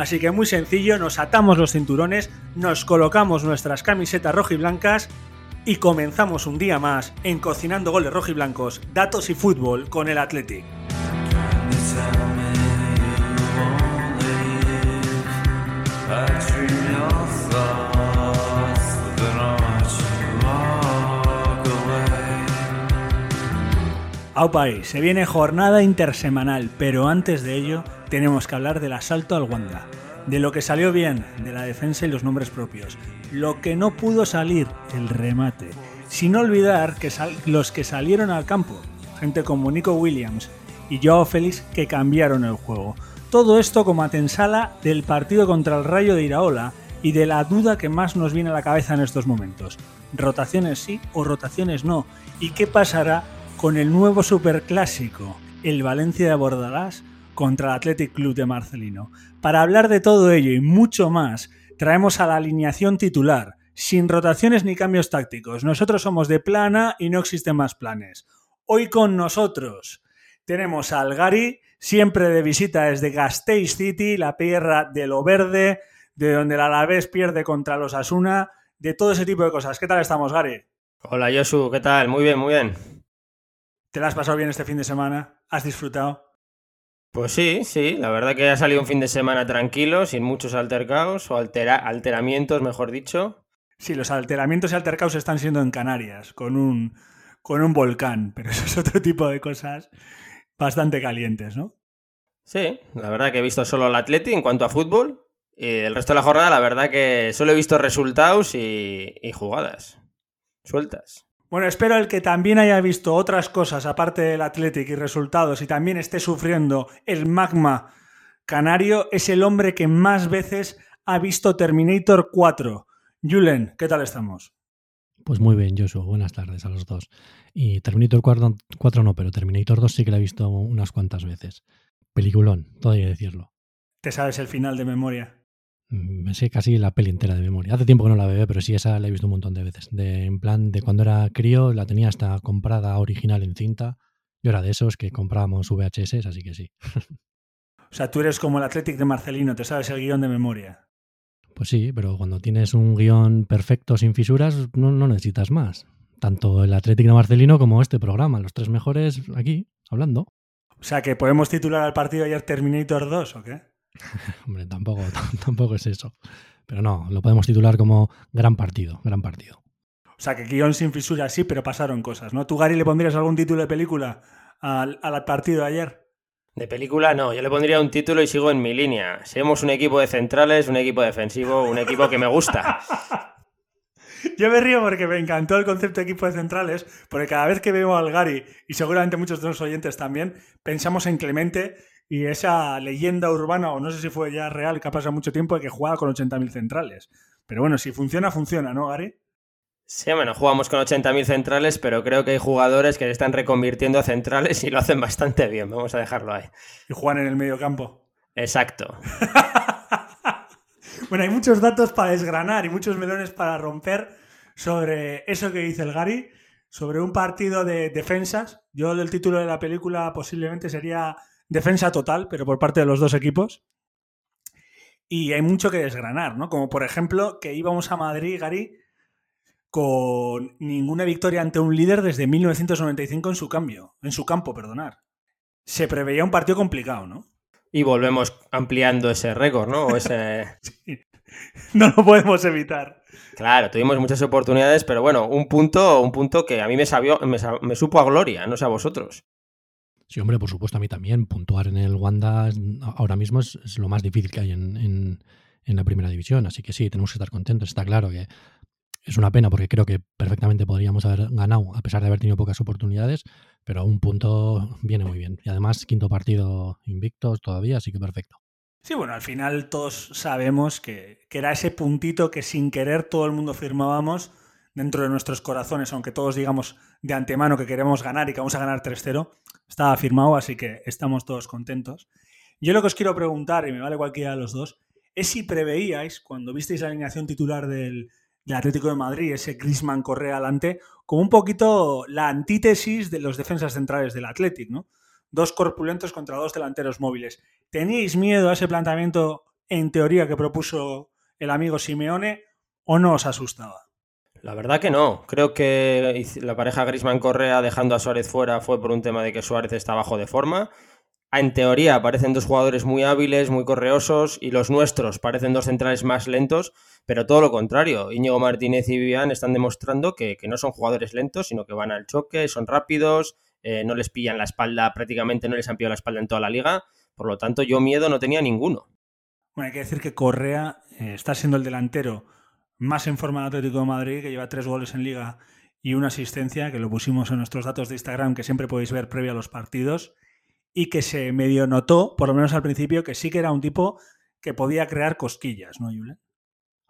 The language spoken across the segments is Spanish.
Así que muy sencillo, nos atamos los cinturones, nos colocamos nuestras camisetas rojiblancas y comenzamos un día más en Cocinando Goles Rojiblancos, Datos y Fútbol con el Athletic. Aupai, se viene jornada intersemanal, pero antes de ello tenemos que hablar del asalto al Wanda, de lo que salió bien, de la defensa y los nombres propios, lo que no pudo salir, el remate, sin olvidar que los que salieron al campo, gente como Nico Williams y Joao Félix que cambiaron el juego. Todo esto como atensala del partido contra el Rayo de Iraola y de la duda que más nos viene a la cabeza en estos momentos. Rotaciones sí o rotaciones no. ¿Y qué pasará con el nuevo superclásico, el Valencia de Bordalás contra el Athletic Club de Marcelino. Para hablar de todo ello y mucho más, traemos a la alineación titular, sin rotaciones ni cambios tácticos. Nosotros somos de plana y no existen más planes. Hoy con nosotros tenemos a Algari, siempre de visita desde Gasteiz City, la tierra de lo verde, de donde el Alavés pierde contra los Asuna, de todo ese tipo de cosas. ¿Qué tal estamos, Gary? Hola, Josu, ¿qué tal? Muy bien, muy bien. ¿Te la has pasado bien este fin de semana? ¿Has disfrutado? Pues sí, sí, la verdad que ha salido un fin de semana tranquilo, sin muchos altercados o alteramientos, mejor dicho. Sí, los alteramientos y altercados están siendo en Canarias, con un, con un volcán, pero eso es otro tipo de cosas bastante calientes, ¿no? Sí, la verdad que he visto solo el Atleti en cuanto a fútbol y el resto de la jornada, la verdad que solo he visto resultados y, y jugadas sueltas. Bueno, espero el que también haya visto otras cosas aparte del Athletic y resultados y también esté sufriendo el magma canario es el hombre que más veces ha visto Terminator 4. Julen, ¿qué tal estamos? Pues muy bien, Joshua. Buenas tardes a los dos. Y Terminator 4, 4 no, pero Terminator 2 sí que la he visto unas cuantas veces. Peliculón, todo hay que decirlo. ¿Te sabes el final de memoria? Mm, me sé casi la peli entera de memoria. Hace tiempo que no la veo, pero sí, esa la he visto un montón de veces. De, en plan, de cuando era crío, la tenía hasta comprada original en cinta. Yo era de esos que comprábamos VHS, así que sí. o sea, tú eres como el Athletic de Marcelino, te sabes el guion de memoria. Pues sí, pero cuando tienes un guion perfecto sin fisuras, no, no necesitas más. Tanto el Athletic de Marcelino como este programa, los tres mejores aquí, hablando. O sea, que podemos titular al partido ayer Terminator 2, ¿o qué? Hombre, tampoco, tampoco es eso. Pero no, lo podemos titular como gran partido, gran partido. O sea, que guion sin fisuras sí, pero pasaron cosas, ¿no? ¿Tú, Gary, le pondrías algún título de película al, al partido de ayer? De película no, yo le pondría un título y sigo en mi línea. Somos un equipo de centrales, un equipo defensivo, un equipo que me gusta. Yo me río porque me encantó el concepto de equipo de centrales, porque cada vez que veo al Gary, y seguramente muchos de los oyentes también, pensamos en Clemente y esa leyenda urbana, o no sé si fue ya real, que ha pasado mucho tiempo, de que jugaba con 80.000 centrales. Pero bueno, si funciona, funciona, ¿no, Gary? Sí, bueno, jugamos con 80.000 centrales, pero creo que hay jugadores que se están reconvirtiendo a centrales y lo hacen bastante bien. Vamos a dejarlo ahí. Y juegan en el medio campo. Exacto. bueno, hay muchos datos para desgranar y muchos melones para romper sobre eso que dice el Gary, sobre un partido de defensas. Yo el título de la película posiblemente sería defensa total, pero por parte de los dos equipos. Y hay mucho que desgranar, ¿no? Como por ejemplo que íbamos a Madrid, Gary, con ninguna victoria ante un líder desde 1995 en su cambio, en su campo, perdonar. Se preveía un partido complicado, ¿no? Y volvemos ampliando ese récord, ¿no? ese... no lo podemos evitar. Claro, tuvimos muchas oportunidades, pero bueno, un punto, un punto que a mí me, sabió, me, supo a gloria, no sé a vosotros. Sí, hombre, por supuesto, a mí también. Puntuar en el Wanda ahora mismo es, lo más difícil que hay en, la primera división. Así que sí, tenemos que estar contentos. Está claro que es una pena porque creo que perfectamente podríamos haber ganado, a pesar de haber tenido pocas oportunidades, pero un punto viene muy bien. Y además, quinto partido invictos todavía, así que perfecto. Sí, bueno, al final todos sabemos que, era ese puntito que sin querer todo el mundo firmábamos dentro de nuestros corazones, aunque todos digamos de antemano que queremos ganar y que vamos a ganar 3-0, estaba firmado, así que estamos todos contentos. Yo lo que os quiero preguntar, y me vale cualquiera de los dos, es si preveíais, cuando visteis la alineación titular del, Atlético de Madrid, ese Grisman Correa adelante, como un poquito la antítesis de los defensas centrales del Atlético, ¿no? Dos corpulentos contra dos delanteros móviles. ¿Teníais miedo a ese planteamiento en teoría que propuso el amigo Simeone o no os asustaba? La verdad que no. Creo que la pareja Grisman Correa dejando a Suárez fuera fue por un tema de que Suárez está bajo de forma. En teoría parecen dos jugadores muy hábiles, muy correosos, y los nuestros parecen dos centrales más lentos, pero todo lo contrario. Íñigo Martínez y Vivian están demostrando que, no son jugadores lentos, sino que van al choque, son rápidos, eh, no les pillan la espalda, prácticamente no les han pillado la espalda en toda la liga. Por lo tanto, yo miedo no tenía ninguno. Bueno, hay que decir que Correa eh, está siendo el delantero más en forma de Atlético de Madrid, que lleva tres goles en liga y una asistencia, que lo pusimos en nuestros datos de Instagram, que siempre podéis ver previo a los partidos, y que se medio notó, por lo menos al principio, que sí que era un tipo que podía crear cosquillas, ¿no, Julen?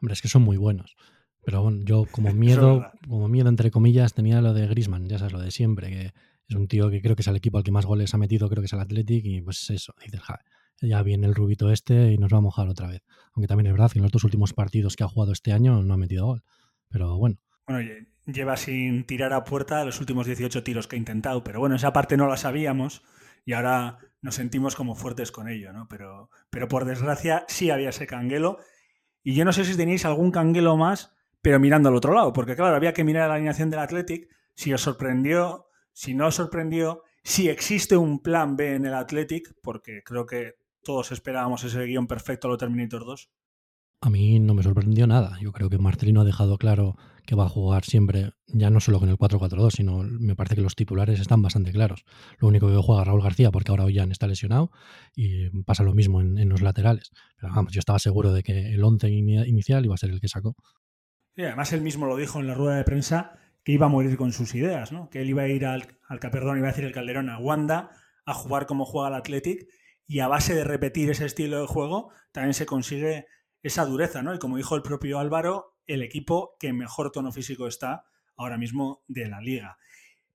Hombre, es que son muy buenos. Pero bueno, yo como miedo, como miedo entre comillas, tenía lo de Grisman, ya sabes, lo de siempre, que es un tío que creo que es el equipo al que más goles ha metido, creo que es el Athletic, y pues eso, dices, ya viene el rubito este y nos va a mojar otra vez. Aunque también es verdad que en los dos últimos partidos que ha jugado este año no ha metido gol. Pero bueno. Bueno, lleva sin tirar a puerta los últimos 18 tiros que ha intentado, pero bueno, esa parte no la sabíamos y ahora nos sentimos como fuertes con ello, ¿no? Pero, pero por desgracia sí había ese canguelo y yo no sé si tenéis algún canguelo más, pero mirando al otro lado, porque claro, había que mirar la alineación del Athletic, si os sorprendió, si no os sorprendió, si existe un plan B en el Athletic, porque creo que todos esperábamos ese guion perfecto a lo Terminator 2. A mí no me sorprendió nada. Yo creo que Marcelino ha dejado claro que va a jugar siempre, ya no solo con el 4-4-2, sino me parece que los titulares están bastante claros. Lo único que juega Raúl García, porque ahora Ollán está lesionado, y pasa lo mismo en, los laterales. Pero vamos, yo estaba seguro de que el 11 inicial iba a ser el que sacó. Sí, además él mismo lo dijo en la rueda de prensa que iba a morir con sus ideas, ¿no? Que él iba a ir al, al perdón, iba a decir el Calderón, a Wanda, a jugar como juega el Athletic y a base de repetir ese estilo de juego también se consigue esa dureza, ¿no? Y como dijo el propio Álvaro, el equipo que mejor tono físico está ahora mismo de la liga.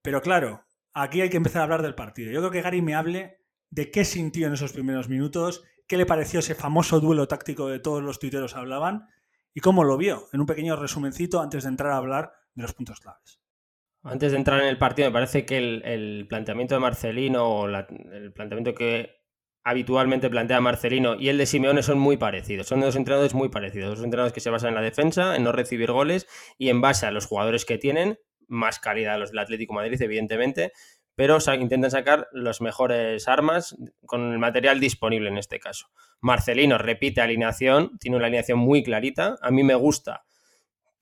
Pero claro, aquí hay que empezar a hablar del partido. Yo creo que Gary me hable de qué sintió en esos primeros minutos, qué le pareció ese famoso duelo táctico de todos los tuiteros hablaban y cómo lo vio, en un pequeño resumencito antes de entrar a hablar de los puntos claves. Antes de entrar en el partido, me parece que el, planteamiento de Marcelino o el planteamiento que habitualmente plantea Marcelino y el de Simeone son muy parecidos. Son dos entrenadores muy parecidos. Dos entrenadores que se basan en la defensa, en no recibir goles y en base a los jugadores que tienen, más calidad los del Atlético Madrid, evidentemente, pero intentan sacar las mejores armas con el material disponible en este caso. Marcelino repite alineación, tiene una alineación muy clarita. A mí me gusta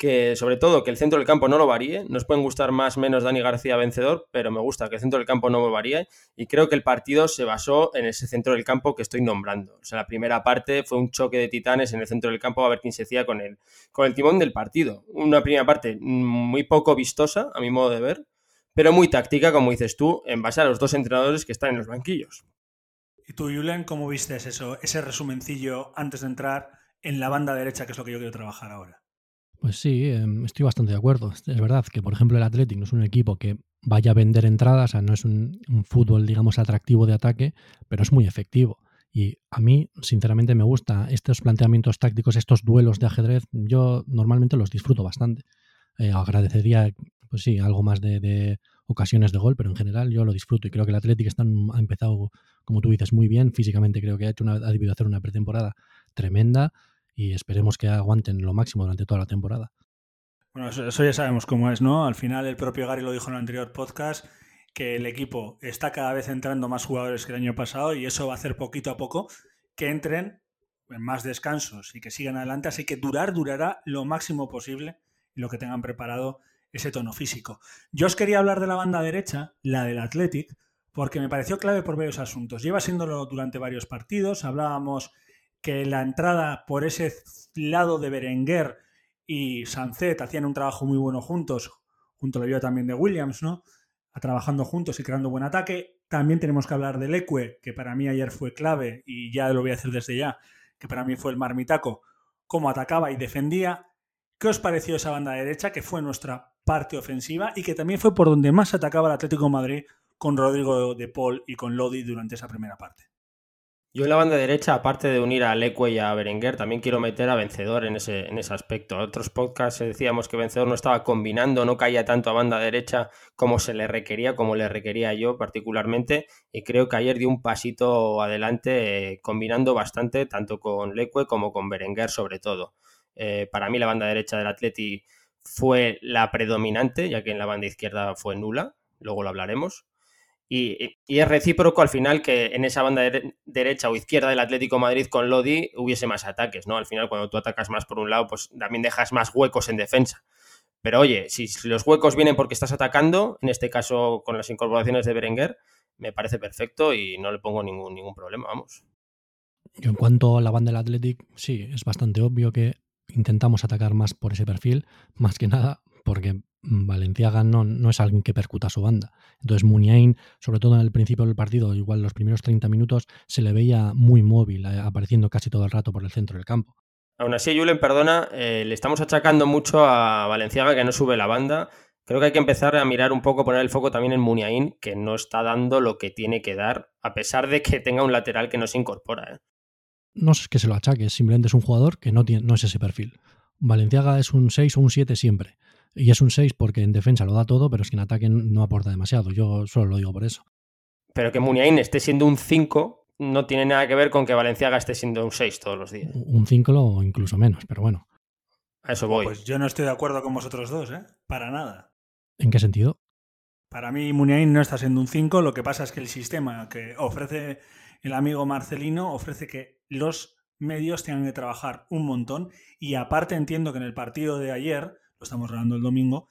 que sobre todo que el centro del campo no lo varíe. Nos pueden gustar más menos Dani García vencedor, pero me gusta que el centro del campo no lo varíe y creo que el partido se basó en ese centro del campo que estoy nombrando. O sea, la primera parte fue un choque de titanes en el centro del campo a ver quién se hacía con el, con el timón del partido. Una primera parte muy poco vistosa, a mi modo de ver, pero muy táctica, como dices tú, en base a los dos entrenadores que están en los banquillos. ¿Y tú, Julen, cómo viste eso, ese resumencillo antes de entrar en la banda derecha, que es lo que yo quiero trabajar ahora? Pues sí, em, estoy bastante de acuerdo. Es verdad que, por ejemplo, el Athletic no es un equipo que vaya a vender entradas, o sea, no es un, fútbol, digamos, atractivo de ataque, pero es muy efectivo. Y a mí, sinceramente, me gusta estos planteamientos tácticos, estos duelos de ajedrez, yo normalmente los disfruto bastante. Eh, agradecería, pues sí, algo más de, ocasiones de gol, pero en general yo lo disfruto y creo que el Athletic ha empezado, como tú dices, muy bien. Físicamente creo que ha, hecho ha debido hacer una pretemporada tremenda y esperemos que aguanten lo máximo durante toda la temporada. Bueno, eso, ya sabemos cómo es, ¿no? Al final el propio Gary lo dijo en el anterior podcast, que el equipo está cada vez entrando más jugadores que el año pasado y eso va a hacer poquito a poco que entren en más descansos y que sigan adelante, así que durar, durará lo máximo posible lo que tengan preparado ese tono físico. Yo os quería hablar de la banda derecha, la del Athletic, porque me pareció clave por varios asuntos. Lleva siéndolo durante varios partidos, hablábamos que la entrada por ese lado de Berenguer y Sancet hacían un trabajo muy bueno juntos, junto a la vida también de Williams, ¿no? A trabajando juntos y creando buen ataque. También tenemos que hablar del Ecue, que para mí ayer fue clave y ya lo voy a hacer desde ya, que para mí fue el marmitaco, cómo atacaba y defendía. ¿Qué os pareció esa banda derecha, que fue nuestra parte ofensiva y que también fue por donde más atacaba el Atlético Madrid con Rodrigo de Paul y con Lodi durante esa primera parte? Yo en la banda derecha, aparte de unir a Leque y a Berenguer, también quiero meter a Vencedor en ese, en ese aspecto. En otros podcasts decíamos que Vencedor no estaba combinando, no caía tanto a banda derecha como se le requería, como le requería yo particularmente, y creo que ayer dio un pasito adelante eh, combinando bastante, tanto con Leque como con Berenguer sobre todo. Eh, para mí la banda derecha del Atleti fue la predominante, ya que en la banda izquierda fue nula, luego lo hablaremos. Y, es recíproco al final que en esa banda derecha o izquierda del Atlético Madrid con Lodi hubiese más ataques, ¿no? Al final, cuando tú atacas más por un lado, pues también dejas más huecos en defensa. Pero oye, si los huecos vienen porque estás atacando, en este caso con las incorporaciones de Berenguer, me parece perfecto y no le pongo ningún, ningún problema, vamos. en cuanto a la banda del Athletic, sí, es bastante obvio que intentamos atacar más por ese perfil, más que nada porque Valenciaga no, no es alguien que percuta a su banda. Entonces Muniain, sobre todo en el principio del partido, igual los primeros 30 minutos, se le veía muy móvil, eh, apareciendo casi todo el rato por el centro del campo. Aún así, Julen, perdona, eh, le estamos achacando mucho a Valenciaga que no sube la banda. Creo que hay que empezar a mirar un poco, poner el foco también en Muniain, que no está dando lo que tiene que dar, a pesar de que tenga un lateral que no se incorpora. ¿eh? No es que se lo achaque, simplemente es un jugador que no, tiene, no es ese perfil. Valenciaga es un 6 o un 7 siempre. Y es un 6 porque en defensa lo da todo, pero es que en ataque no aporta demasiado. Yo solo lo digo por eso. Pero que Muniain esté siendo un 5 no tiene nada que ver con que Valenciaga esté siendo un 6 todos los días. Un 5 o incluso menos, pero bueno. A eso voy. Pues yo no estoy de acuerdo con vosotros dos, ¿eh? Para nada. ¿En qué sentido? Para mí Muniain no está siendo un 5, lo que pasa es que el sistema que ofrece el amigo Marcelino ofrece que los medios tengan que trabajar un montón y aparte entiendo que en el partido de ayer estamos grabando el domingo,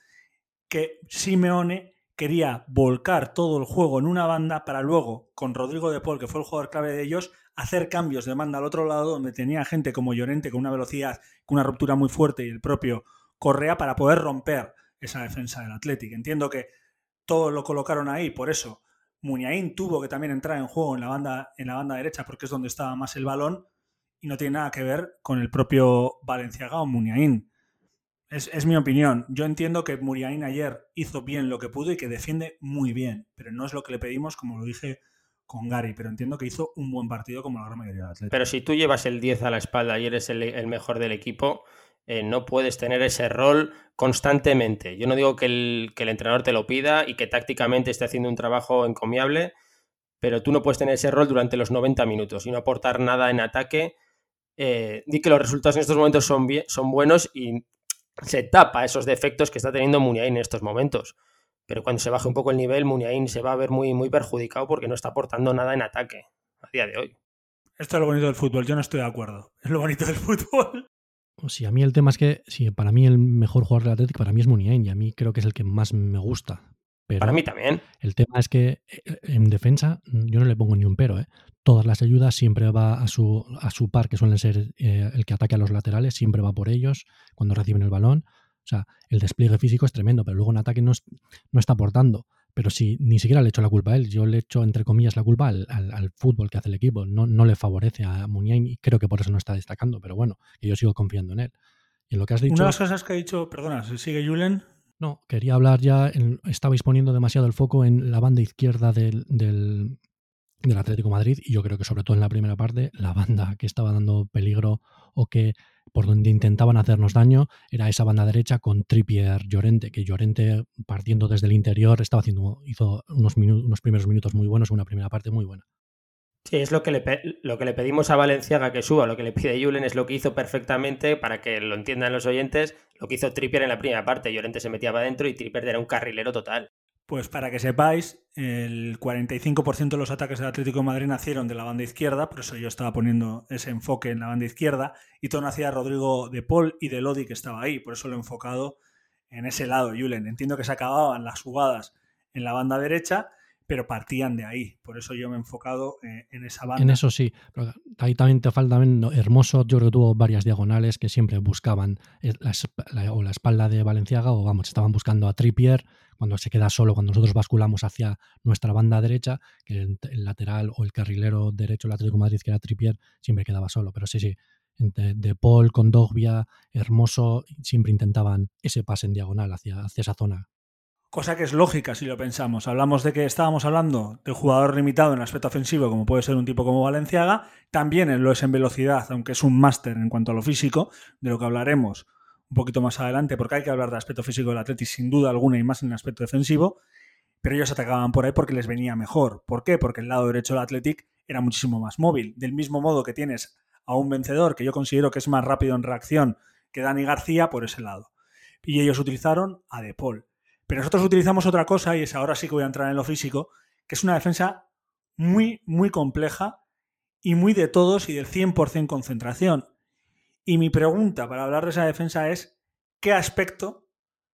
que Simeone quería volcar todo el juego en una banda para luego, con Rodrigo de Paul, que fue el jugador clave de ellos, hacer cambios de banda al otro lado, donde tenía gente como Llorente con una velocidad, con una ruptura muy fuerte y el propio Correa para poder romper esa defensa del Athletic. Entiendo que todo lo colocaron ahí, por eso Muñain tuvo que también entrar en juego en la banda, en la banda derecha porque es donde estaba más el balón y no tiene nada que ver con el propio Valenciaga o Muñain. Es, mi opinión. Yo entiendo que Muriain ayer hizo bien lo que pudo y que defiende muy bien, pero no es lo que le pedimos, como lo dije con Gary, pero entiendo que hizo un buen partido como la gran mayoría de atletas. Pero si tú llevas el 10 a la espalda y eres el, mejor del equipo, eh, no puedes tener ese rol constantemente. Yo no digo que el, que el entrenador te lo pida y que tácticamente esté haciendo un trabajo encomiable, pero tú no puedes tener ese rol durante los 90 minutos y no aportar nada en ataque. Eh, di que los resultados en estos momentos son, son buenos y se tapa esos defectos que está teniendo Muniain en estos momentos. Pero cuando se baje un poco el nivel, Muniain se va a ver muy, muy perjudicado porque no está aportando nada en ataque a día de hoy. Esto es lo bonito del fútbol, yo no estoy de acuerdo. Es lo bonito del fútbol. Sí, a mí el tema es que si para mí el mejor jugador del Atlético para mí es Muniain y a mí creo que es el que más me gusta. Para mí también. El tema es que eh, en defensa yo no le pongo ni un pero. ¿eh? Todas las ayudas siempre va a su, a su par, que suelen ser eh, el que ataque a los laterales, siempre va por ellos cuando reciben el balón. O sea, el despliegue físico es tremendo, pero luego en ataque no, no está aportando. Pero si ni siquiera le echo la culpa a él, yo le echo entre comillas la culpa al, al, fútbol que hace el equipo. No, no le favorece a Muniain y creo que por eso no está destacando, pero bueno, que yo sigo confiando en él. Y en lo que has dicho. Una de las cosas que ha dicho, perdona, sigue Julen, no, quería hablar ya, estabais poniendo demasiado el foco en la banda izquierda del, del, Atlético Madrid y yo creo que sobre todo en la primera parte, la banda que estaba dando peligro o que por donde intentaban hacernos daño era esa banda derecha con Trippier Llorente, que Llorente partiendo desde el interior estaba haciendo, hizo unos, unos primeros minutos muy buenos, una primera parte muy buena. Sí, es lo que, le lo que le pedimos a Valenciaga que suba, lo que le pide Julen es lo que hizo perfectamente para que lo entiendan los oyentes, lo que hizo Trippier en la primera parte. Llorente se metía para adentro y Trippier era un carrilero total. Pues para que sepáis, el 45% de los ataques del Atlético de Madrid nacieron de la banda izquierda, por eso yo estaba poniendo ese enfoque en la banda izquierda, y todo nacía Rodrigo de Paul y de Lodi que estaba ahí, por eso lo he enfocado en ese lado, Julen. Entiendo que se acababan las jugadas en la banda derecha, pero partían de ahí. Por eso yo me he enfocado eh, en esa banda. En eso sí. ahí también te falta Hermoso. Yo creo que tuvo varias diagonales que siempre buscaban eh, la, o la espalda de Valenciaga o vamos, estaban buscando a Trippier cuando se queda solo, cuando nosotros basculamos hacia nuestra banda derecha, que el, lateral o el carrilero derecho el Atlético de Madrid, que era Trippier, siempre quedaba solo. Pero sí, sí, de, Paul con Dogbia, Hermoso, siempre intentaban ese pase en diagonal hacia, hacia esa zona Cosa que es lógica si lo pensamos. Hablamos de que estábamos hablando de jugador limitado en aspecto ofensivo, como puede ser un tipo como Valenciaga. También lo es en velocidad, aunque es un máster en cuanto a lo físico, de lo que hablaremos un poquito más adelante, porque hay que hablar del aspecto físico del Atleti sin duda alguna y más en el aspecto defensivo. Pero ellos atacaban por ahí porque les venía mejor. ¿Por qué? Porque el lado derecho del Athletic era muchísimo más móvil. Del mismo modo que tienes a un vencedor que yo considero que es más rápido en reacción que Dani García por ese lado. Y ellos utilizaron a De Paul pero nosotros utilizamos otra cosa, y es ahora sí que voy a entrar en lo físico, que es una defensa muy, muy compleja y muy de todos y del 100% concentración. Y mi pregunta para hablar de esa defensa es, ¿qué aspecto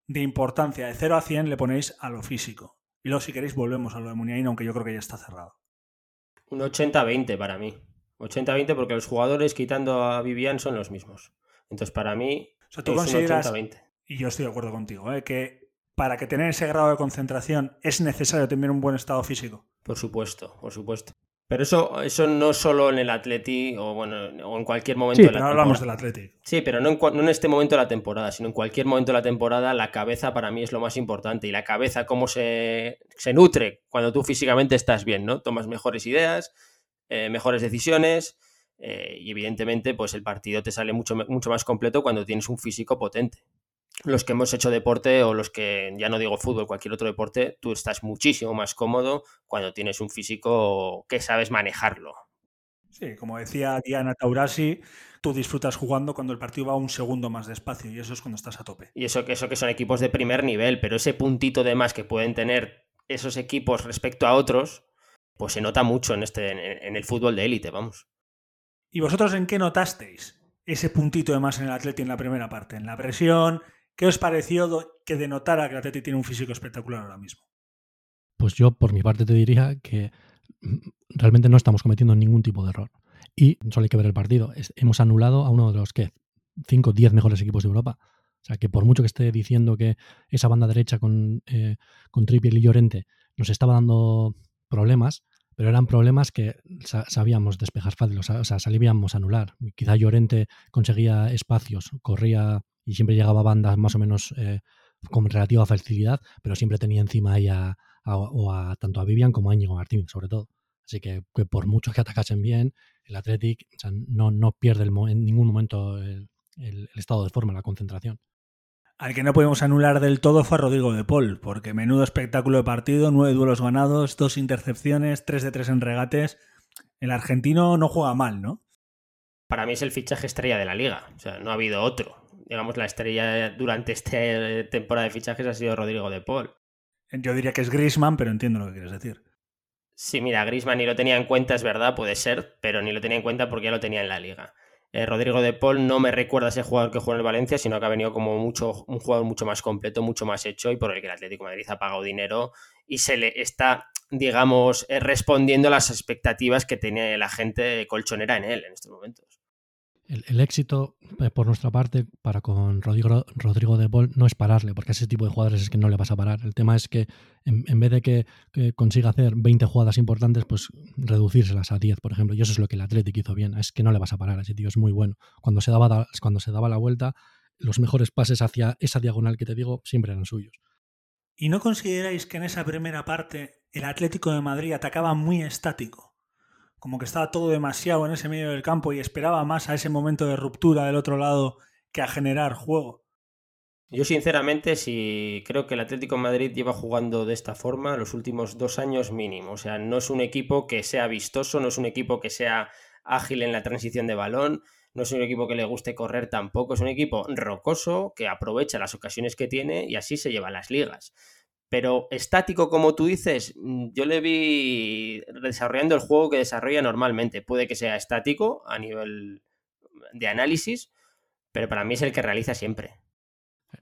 de importancia de 0 a 100 le ponéis a lo físico? Y luego, si queréis, volvemos a lo de Muniain, aunque yo creo que ya está cerrado. Un 80-20 para mí. 80-20 porque los jugadores, quitando a Vivian, son los mismos. Entonces, para mí, o sea, tú consideras, y yo estoy de acuerdo contigo, ¿eh? que para que tener ese grado de concentración es necesario tener un buen estado físico. Por supuesto, por supuesto. Pero eso, eso no solo en el Atleti o bueno, o en cualquier momento sí, de la pero hablamos del Atleti. Sí, pero no en, no en, este momento de la temporada, sino en cualquier momento de la temporada, la cabeza para mí es lo más importante. Y la cabeza, cómo se, se nutre cuando tú físicamente estás bien, ¿no? Tomas mejores ideas, eh, mejores decisiones. Eh, y evidentemente, pues el partido te sale mucho, mucho más completo cuando tienes un físico potente los que hemos hecho deporte o los que, ya no digo fútbol, cualquier otro deporte, tú estás muchísimo más cómodo cuando tienes un físico que sabes manejarlo. Sí, como decía Diana Taurasi, tú disfrutas jugando cuando el partido va un segundo más despacio y eso es cuando estás a tope. Y eso eso que son equipos de primer nivel, pero ese puntito de más que pueden tener esos equipos respecto a otros, pues se nota mucho en, este, en el fútbol de élite, vamos. ¿Y vosotros en qué notasteis ese puntito de más en el Atleti en la primera parte? ¿En la presión? ¿Qué os pareció que denotara que Atleti tiene un físico espectacular ahora mismo? Pues yo, por mi parte, te diría que mm, realmente no estamos cometiendo ningún tipo de error. Y solo hay que ver el partido. hemos anulado a uno de los que 5 o 10 mejores equipos de Europa. O sea, que por mucho que esté diciendo que esa banda derecha con, eh, y Llorente nos estaba dando problemas, pero eran problemas que sabíamos despejar fácil, o sea, salíamos a anular. Quizá Llorente conseguía espacios, corría y siempre llegaba a bandas más o menos eh, con relativa facilidad, pero siempre tenía encima ahí a, tanto a Vivian como a Íñigo Martín, sobre todo. Así que, por mucho que atacasen bien, el Athletic no, no, pierde en ningún momento el, estado de forma, la concentración. Al que no podemos anular del todo fue a Rodrigo de Paul, porque menudo espectáculo de partido, nueve duelos ganados, dos intercepciones, tres de tres en regates. El argentino no juega mal, ¿no? Para mí es el fichaje estrella de la liga. O sea, no ha habido otro digamos, la estrella durante esta temporada de fichajes ha sido Rodrigo de Paul. Yo diría que es Grisman, pero entiendo lo que quieres decir. Sí, mira, Grisman ni lo tenía en cuenta, es verdad, puede ser, pero ni lo tenía en cuenta porque ya lo tenía en la liga. Eh, Rodrigo de Paul no me recuerda a ese jugador que jugó en el Valencia, sino que ha venido como mucho, un jugador mucho más completo, mucho más hecho y por el que el Atlético de Madrid ha pagado dinero y se le está, digamos, eh, respondiendo a las expectativas que tenía la gente colchonera en él en estos momentos el, éxito eh, por nuestra parte para con Rodrigo, de Paul no es pararle, porque a ese tipo de jugadores es que no le vas a parar. El tema es que en, vez de que, consiga hacer 20 jugadas importantes, pues reducírselas a 10, por ejemplo. Y eso es lo que el Atlético hizo bien. Es que no le vas a parar, ese tío es muy bueno. Cuando se daba, cuando se daba la vuelta, los mejores pases hacia esa diagonal que te digo siempre eran suyos. ¿Y no consideráis que en esa primera parte el Atlético de Madrid atacaba muy estático? Como que estaba todo demasiado en ese medio del campo y esperaba más a ese momento de ruptura del otro lado que a generar juego. Yo sinceramente sí creo que el Atlético Madrid lleva jugando de esta forma los últimos dos años mínimo. O sea, no es un equipo que sea vistoso, no es un equipo que sea ágil en la transición de balón, no es un equipo que le guste correr tampoco, es un equipo rocoso que aprovecha las ocasiones que tiene y así se lleva las ligas. Pero estático, como tú dices, mm, yo le vi desarrollando el juego que desarrolla normalmente. Puede que sea estático a nivel de análisis, pero para mí es el que realiza siempre.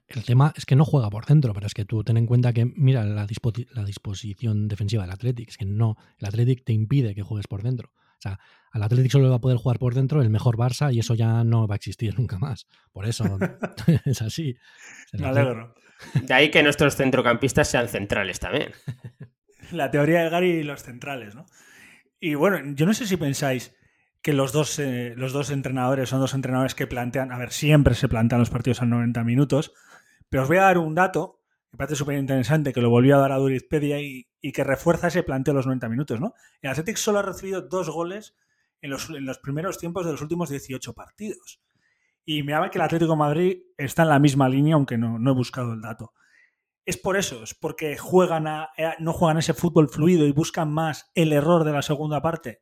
El tema es que no juega por dentro, pero es que tú ten en cuenta que, mira, la, la disposición defensiva del Athletic, es que no, el Athletic te impide que juegues por dentro. O sea, al Athletic solo va a poder jugar por dentro el mejor Barça y eso ya no va a existir nunca más. Por eso es así. Me alegro. De ahí que nuestros centrocampistas sean centrales también. La teoría de Gary y los centrales, ¿no? Y bueno, yo no sé si pensáis que los dos, eh, los dos entrenadores son dos entrenadores que plantean, a ver, siempre se plantean los partidos a 90 minutos, pero os voy a dar un dato que parece súper interesante, que lo volvió a dar a Durizpedia y, que refuerza ese planteo de los 90 minutos, ¿no? El Athletic solo ha recibido dos goles en los, en los primeros tiempos de los últimos 18 partidos. Y me que el Atlético de Madrid está en la misma línea, aunque no, no he buscado el dato. Es por eso, es porque juegan a, eh, no juegan ese fútbol fluido y buscan más el error de la segunda parte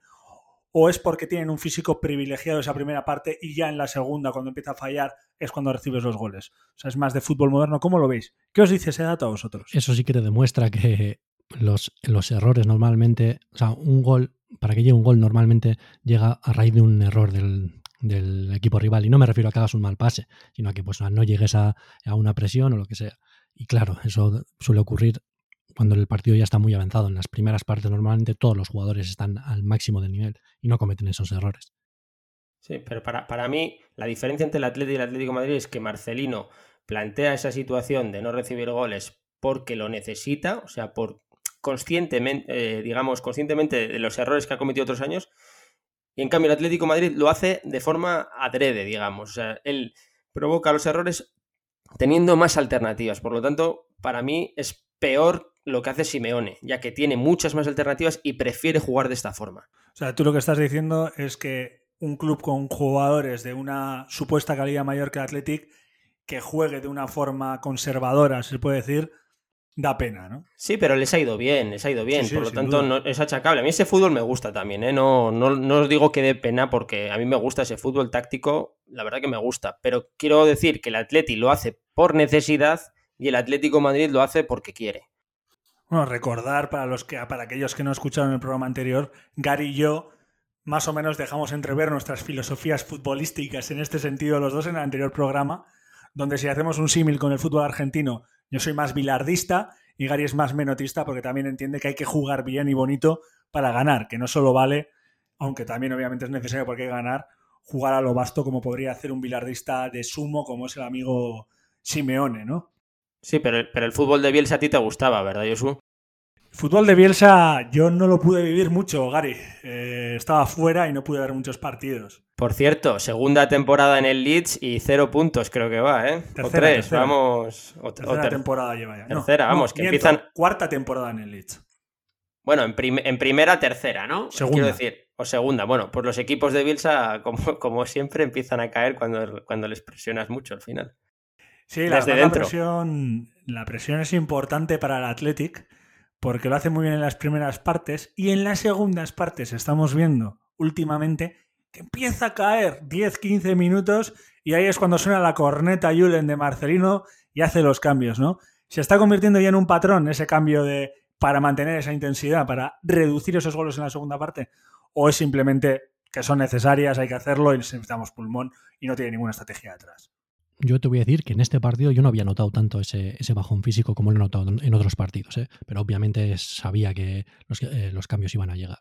o es porque tienen un físico privilegiado esa primera parte y ya en la segunda, cuando empieza a fallar, es cuando recibes los goles. O sea, es más de fútbol moderno. ¿Cómo lo veis? ¿Qué os dice ese dato a vosotros? Eso sí que te demuestra que los, los errores normalmente, o sea, un gol, para que llegue un gol normalmente llega a raíz de un error del, del equipo rival. Y no me refiero a que hagas un mal pase, sino a que pues, no llegues a, a una presión o lo que sea. Y claro, eso suele ocurrir cuando el partido ya está muy avanzado. En las primeras partes normalmente todos los jugadores están al máximo del nivel y no cometen esos errores. Sí, pero para, para mí la diferencia entre el Atlético y el Atlético de Madrid es que Marcelino plantea esa situación de no recibir goles porque lo necesita, o sea, por conscientemente, eh, digamos, conscientemente de los errores que ha cometido otros años, y en cambio el Atlético Madrid lo hace de forma adrede, digamos, o sea, él provoca los errores teniendo más alternativas, por lo tanto, para mí es peor lo que hace Simeone, ya que tiene muchas más alternativas y prefiere jugar de esta forma. O sea, tú lo que estás diciendo es que un club con jugadores de una supuesta calidad mayor que el Athletic, que juegue de una forma conservadora, se puede decir, da pena, ¿no? Sí, pero les ha ido bien, les ha ido bien, sí, sí, por lo tanto no, es achacable. A mí ese fútbol me gusta también, ¿eh? no, no, no os digo que dé pena porque a mí me gusta ese fútbol táctico, la verdad que me gusta, pero quiero decir que el Atleti lo hace por necesidad y el Atlético Madrid lo hace porque quiere. Bueno, recordar para, los que, para aquellos que no escucharon el programa anterior, Gary y yo más o menos dejamos entrever nuestras filosofías futbolísticas en este sentido los dos en el anterior programa, donde si hacemos un símil con el fútbol argentino, yo soy más bilardista y Gary es más menotista porque también entiende que hay que jugar bien y bonito para ganar, que no solo vale, aunque también obviamente es necesario porque hay que ganar, jugar a lo vasto como podría hacer un bilardista de sumo como es el amigo Simeone, ¿no? Sí, pero, pero el fútbol de Bielsa a ti te gustaba, ¿verdad, Josu? Fútbol de Bielsa yo no lo pude vivir mucho, Gary. Eh, estaba fuera y no pude ver muchos partidos. Por cierto, segunda temporada en el Leeds y cero puntos creo que va, ¿eh? Tercera, o tres, tercera. vamos. O, tercera o ter temporada lleva ya. No, tercera, vamos, no, que miento, empiezan... Cuarta temporada en el Leeds. Bueno, en, prim en, primera, tercera, ¿no? Segunda. Quiero decir, o segunda. Bueno, pues los equipos de Bielsa, como, como siempre, empiezan a caer cuando, cuando les presionas mucho al final. Sí, la, la, presión, la presión es importante para el Athletic porque lo hace muy bien en las primeras partes y en las segundas partes estamos viendo últimamente empieza a caer 10-15 minutos y ahí es cuando suena la corneta Julen de Marcelino y hace los cambios, ¿no? Se está convirtiendo ya en un patrón ese cambio de para mantener esa intensidad, para reducir esos goles en la segunda parte, o es simplemente que son necesarias, hay que hacerlo y necesitamos pulmón y no tiene ninguna estrategia detrás yo te voy a decir que en este partido yo no había notado tanto ese, bajón físico como lo he notado en otros partidos, ¿eh? pero obviamente sabía que los, eh, los, cambios iban a llegar.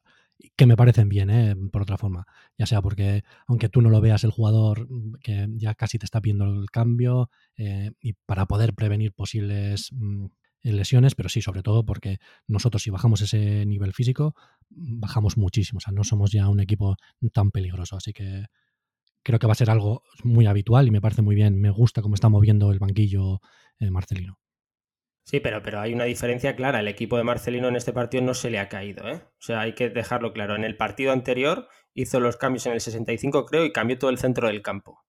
Que me parecen bien, ¿eh? por otra forma. Ya sea porque, aunque tú no lo veas, el jugador que ya casi te está viendo el cambio eh, y para poder prevenir posibles mm, lesiones, pero sí, sobre todo porque nosotros si bajamos ese nivel físico, bajamos muchísimo. O sea, no somos ya un equipo tan peligroso. Así que creo que va a ser algo muy habitual y me parece muy bien. Me gusta cómo está moviendo el banquillo eh, Marcelino. Sí, pero, pero hay una diferencia clara. El equipo de Marcelino en este partido no se le ha caído. ¿eh? O sea, hay que dejarlo claro. En el partido anterior hizo los cambios en el 65, creo, y cambió todo el centro del campo.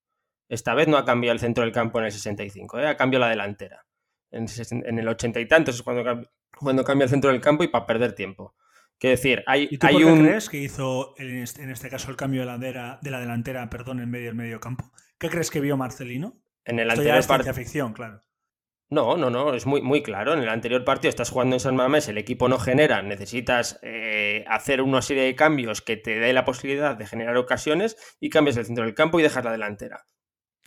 Esta vez no ha cambiado el centro del campo en el 65, ¿eh? ha cambiado la delantera. En, en el 80 y tantos es cuando, cuando cambia el centro del campo y para perder tiempo. Quiero decir, hay, ¿Y tú hay por qué un. crees que hizo en este, en este, caso el cambio de la, delantera, de la delantera perdón, en medio del medio campo? ¿Qué crees que vio Marcelino? En el Esto anterior ya es ciencia ficción, claro. No, no, no, es muy, muy claro. En el anterior partido estás jugando en San Mamés, el equipo no genera, necesitas eh, hacer una serie de cambios que te dé la posibilidad de generar ocasiones y cambias el centro del campo y dejas la delantera.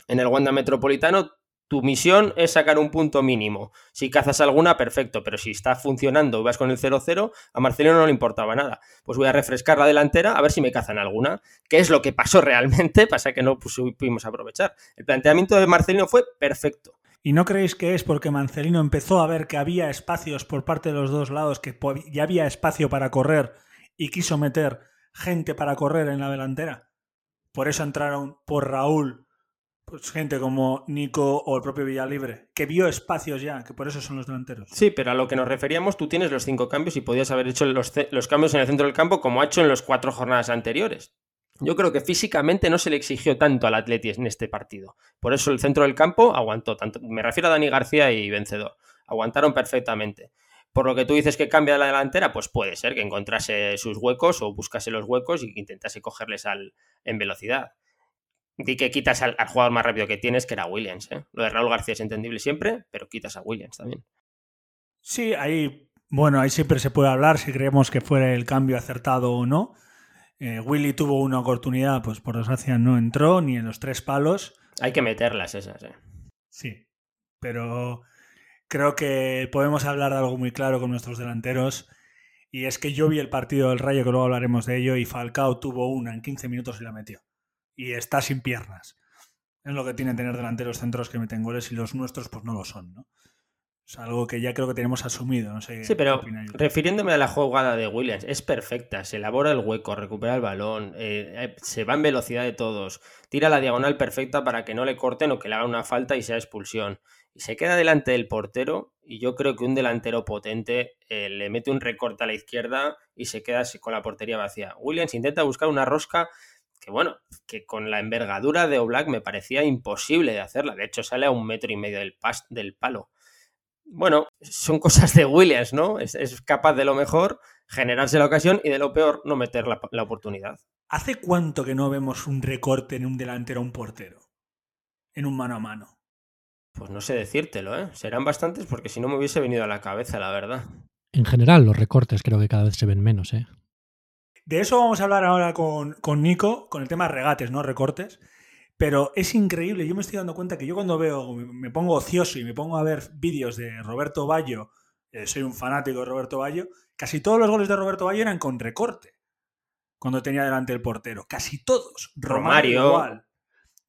En el Wanda Metropolitano tu misión es sacar un punto mínimo. Si cazas alguna, perfecto, pero si está funcionando y vas con el 0-0, a Marcelino no le importaba nada. Pues voy a refrescar la delantera a ver si me cazan alguna. ¿Qué es lo que pasó realmente? Pasa que no pudimos aprovechar. El planteamiento de Marcelino fue perfecto. ¿Y no creéis que es porque Marcelino empezó a ver que había espacios por parte de los dos lados, que ya había espacio para correr y quiso meter gente para correr en la delantera? Por eso entraron por Raúl pues gente como Nico o el propio Villalibre, que vio espacios ya, que por eso son los delanteros. Sí, pero a lo que nos referíamos, tú tienes los cinco cambios y podías haber hecho los, los cambios en el centro del campo como ha hecho en las cuatro jornadas anteriores. Yo creo que físicamente no se le exigió tanto al Atleti en este partido. Por eso el centro del campo aguantó. Tanto, me refiero a Dani García y Vencedor. Aguantaron perfectamente. Por lo que tú dices que cambia la delantera, pues puede ser que encontrase sus huecos o buscase los huecos y intentase cogerles al, en velocidad. Di que quitas al, jugador más rápido que tienes, que era Williams. ¿eh? Lo de Raúl García es entendible siempre, pero quitas a Williams también. Sí, ahí, bueno, ahí siempre se puede hablar si creemos que fuera el cambio acertado o no. Eh, Willy tuvo una oportunidad, pues por desgracia no entró ni en los tres palos. Hay que meterlas esas, ¿eh? Sí, pero creo que podemos hablar de algo muy claro con nuestros delanteros. Y es que yo vi el partido del Rayo, que luego hablaremos de ello, y Falcao tuvo una en 15 minutos y la metió y está sin piernas. Es lo que tiene tener delanteros centros que meten goles y los nuestros pues no lo son, ¿no? Es algo que ya creo que tenemos asumido, no sé. Sí, pero refiriéndome a la jugada de Williams, es perfecta, se elabora el hueco, recupera el balón, eh, eh, se va en velocidad de todos, tira la diagonal perfecta para que no le corten o que le hagan una falta y sea expulsión. Y se queda delante del portero y yo creo que un delantero potente eh, le mete un recorte a la izquierda y se queda con la portería vacía. Williams intenta buscar una rosca que bueno, que con la envergadura de Oblak me parecía imposible de hacerla. De hecho, sale a un metro y medio del, pas, del palo. Bueno, son cosas de Williams, ¿no? Es, capaz de lo mejor generarse la ocasión y de lo peor no meter la, la, oportunidad. ¿Hace cuánto que no vemos un recorte en un delantero a un portero? En un mano a mano. Pues no sé decírtelo, ¿eh? Serán bastantes porque si no me hubiese venido a la cabeza, la verdad. En general, los recortes creo que cada vez se ven menos, ¿eh? De eso vamos a hablar ahora con, Nico, con el tema regates, no recortes. Pero es increíble, yo me estoy dando cuenta que yo cuando veo, me pongo ocioso y me pongo a ver vídeos de Roberto Ballo, eh, soy un fanático de Roberto Ballo, casi todos los goles de Roberto Ballo eran con recorte, cuando tenía delante el portero. Casi todos. Romario, igual.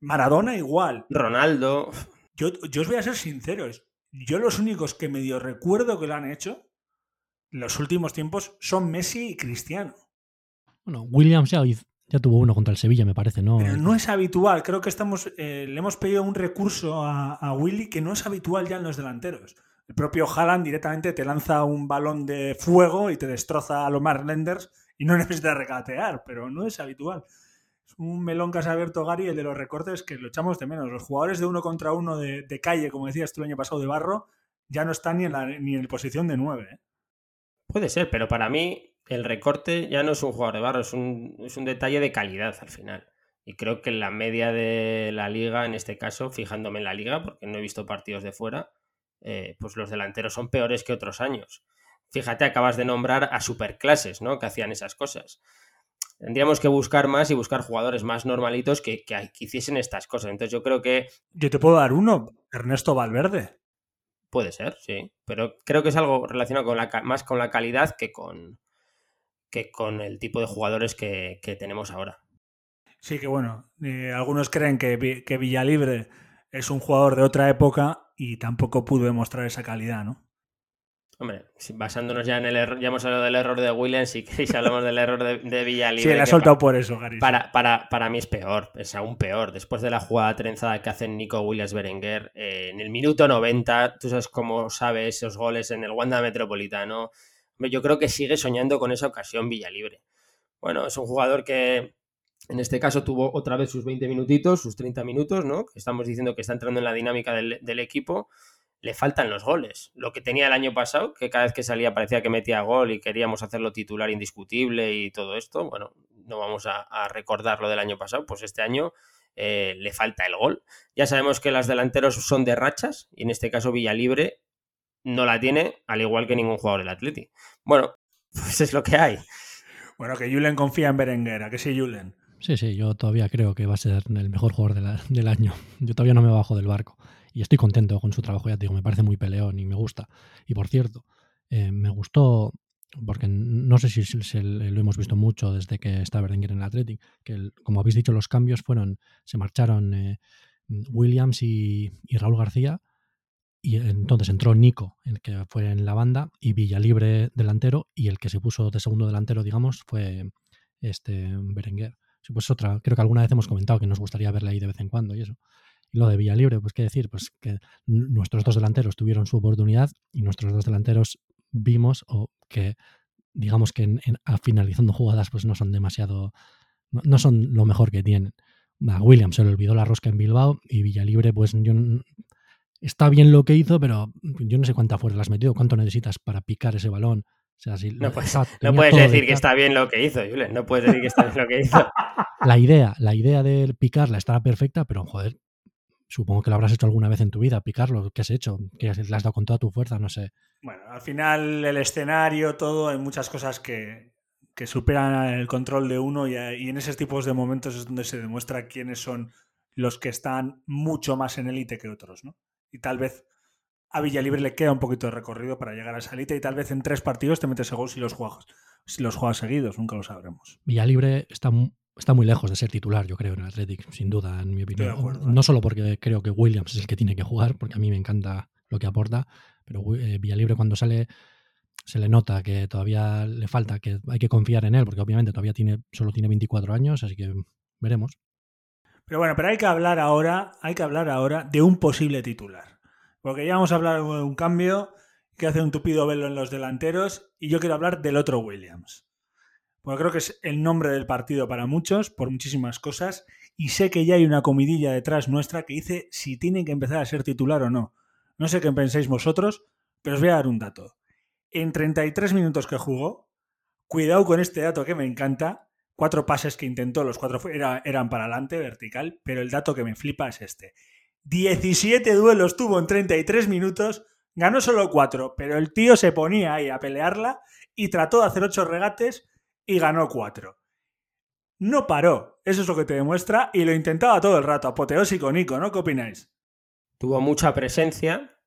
Maradona igual. Ronaldo. Yo, yo os voy a ser sinceros. Yo los únicos que medio recuerdo que lo han hecho en los últimos tiempos son Messi y Cristiano. Bueno, Williams ya, ya tuvo uno contra el Sevilla, me parece, ¿no? Pero no es habitual. Creo que estamos eh, le hemos pedido un recurso a, Willy que no es habitual ya en los delanteros. El propio Haaland directamente te lanza un balón de fuego y te destroza a los Lenders y no necesita regatear, pero no es habitual. Es un melón que has abierto Gary, el de los recortes, que lo echamos de menos. Los jugadores de uno contra uno de, calle, como decías tú el año pasado, de barro, ya no están ni en, la, ni en posición de nueve. ¿eh? Puede ser, pero para mí el recorte ya no es un jugador de barro, es un, es un detalle de calidad al final. Y creo que la media de la liga, en este caso, fijándome en la liga, porque no he visto partidos de fuera, eh, pues los delanteros son peores que otros años. Fíjate, acabas de nombrar a superclases, ¿no? Que hacían esas cosas. Tendríamos que buscar más y buscar jugadores más normalitos que, que, hiciesen estas cosas. Entonces yo creo que... Yo te puedo dar uno, Ernesto Valverde. Puede ser, sí. Pero creo que es algo relacionado con la, más con la calidad que con, que con el tipo de jugadores que, tenemos ahora. Sí, que bueno, eh, algunos creen que, que Villalibre es un jugador de otra época y tampoco pudo demostrar esa calidad, ¿no? Hombre, basándonos ya en el error, ya hemos hablado del error de Williams y si hablamos del error de, de Villalibre. Sí, le ha soltado por eso, Gary. Para, para, para, mí es peor, es aún peor. Después de la jugada trenzada que hacen Nico Williams Berenguer, eh, en el minuto 90, tú sabes cómo sabe esos goles en el Wanda Metropolitano, yo creo que sigue soñando con esa ocasión Villalibre. Bueno, es un jugador que en este caso tuvo otra vez sus 20 minutitos, sus 30 minutos, ¿no? Estamos diciendo que está entrando en la dinámica del, equipo. Le faltan los goles. Lo que tenía el año pasado, que cada vez que salía parecía que metía gol y queríamos hacerlo titular indiscutible y todo esto, bueno, no vamos a, recordar lo del año pasado, pues este año eh, le falta el gol. Ya sabemos que las delanteros son de rachas y en este caso Villalibre no la tiene, al igual que ningún jugador del Atleti. Bueno, pues es lo que hay. Bueno, que Julen confía en Berenguer, ¿a que sí, Julen? Sí, sí, yo todavía creo que va a ser el mejor jugador del año. Yo todavía no me bajo del barco y estoy contento con su trabajo, ya te digo, me parece muy peleón y me gusta. Y por cierto, eh, me gustó, porque no sé si, lo hemos visto mucho desde que está Berenguer en el Athletic, que como habéis dicho, los cambios fueron, se marcharon eh, Williams y, Raúl García, y entonces entró Nico, el que fue en la banda, y Villalibre delantero, y el que se puso de segundo delantero, digamos, fue este Berenguer. pues otra, creo que alguna vez hemos comentado que nos gustaría verle ahí de vez en cuando y eso. Y lo de Villalibre, pues qué decir, pues que nuestros dos delanteros tuvieron su oportunidad y nuestros dos delanteros vimos o que digamos que en, finalizando jugadas pues no son demasiado, no, son lo mejor que tienen. A Williams se le olvidó la rosca en Bilbao y Villalibre pues yo está bien lo que hizo, pero yo no sé cuántas fuerzas has metido, cuánto necesitas para picar ese balón. O sea, si no, puedes, no puedes decir que está bien lo que hizo, Julen. No puedes decir que está bien lo que hizo. La idea, la idea de picarla estaba perfecta, pero joder, Supongo que lo habrás hecho alguna vez en tu vida, picarlo. ¿Qué has hecho? ¿Qué le has dado con toda tu fuerza? No sé. Bueno, al final el escenario, todo, hay muchas cosas que, que superan el control de uno y, en esos tipos de momentos es donde se demuestra quiénes son los que están mucho más en élite que otros, ¿no? Y tal vez a Villalibre le queda un poquito de recorrido para llegar a esa élite y tal vez en tres partidos te metes el gol si los juegas, si los juegas seguidos, nunca lo sabremos. Villalibre está está muy lejos de ser titular, yo creo, en el Athletic, sin duda, en mi opinión. no solo porque creo que Williams es el que tiene que jugar, porque a mí me encanta lo que aporta, pero eh, Villalibre cuando sale se le nota que todavía le falta, que hay que confiar en él, porque obviamente todavía tiene, solo tiene 24 años, así que veremos. Pero bueno, pero hay que hablar ahora, hay que hablar ahora de un posible titular. Porque ya vamos a hablar de un cambio que hace un tupido velo en los delanteros y yo quiero hablar del otro Williams. Porque creo que es el nombre del partido para muchos, por muchísimas cosas, y sé que ya hay una comidilla detrás nuestra que dice si tiene que empezar a ser titular o no. No sé qué pensáis vosotros, pero os voy a dar un dato. En 33 minutos que jugó, cuidado con este dato que me encanta, cuatro pases que intentó, los cuatro eran para adelante, vertical, pero el dato que me flipa es este. 17 duelos tuvo en 33 minutos, ganó solo cuatro, pero el tío se ponía ahí a pelearla y trató de hacer ocho regates y ganó cuatro. No paró, eso es lo que te demuestra, y lo intentaba todo el rato, apoteósico Nico, ¿no? ¿Qué opináis? Tuvo mucha presencia,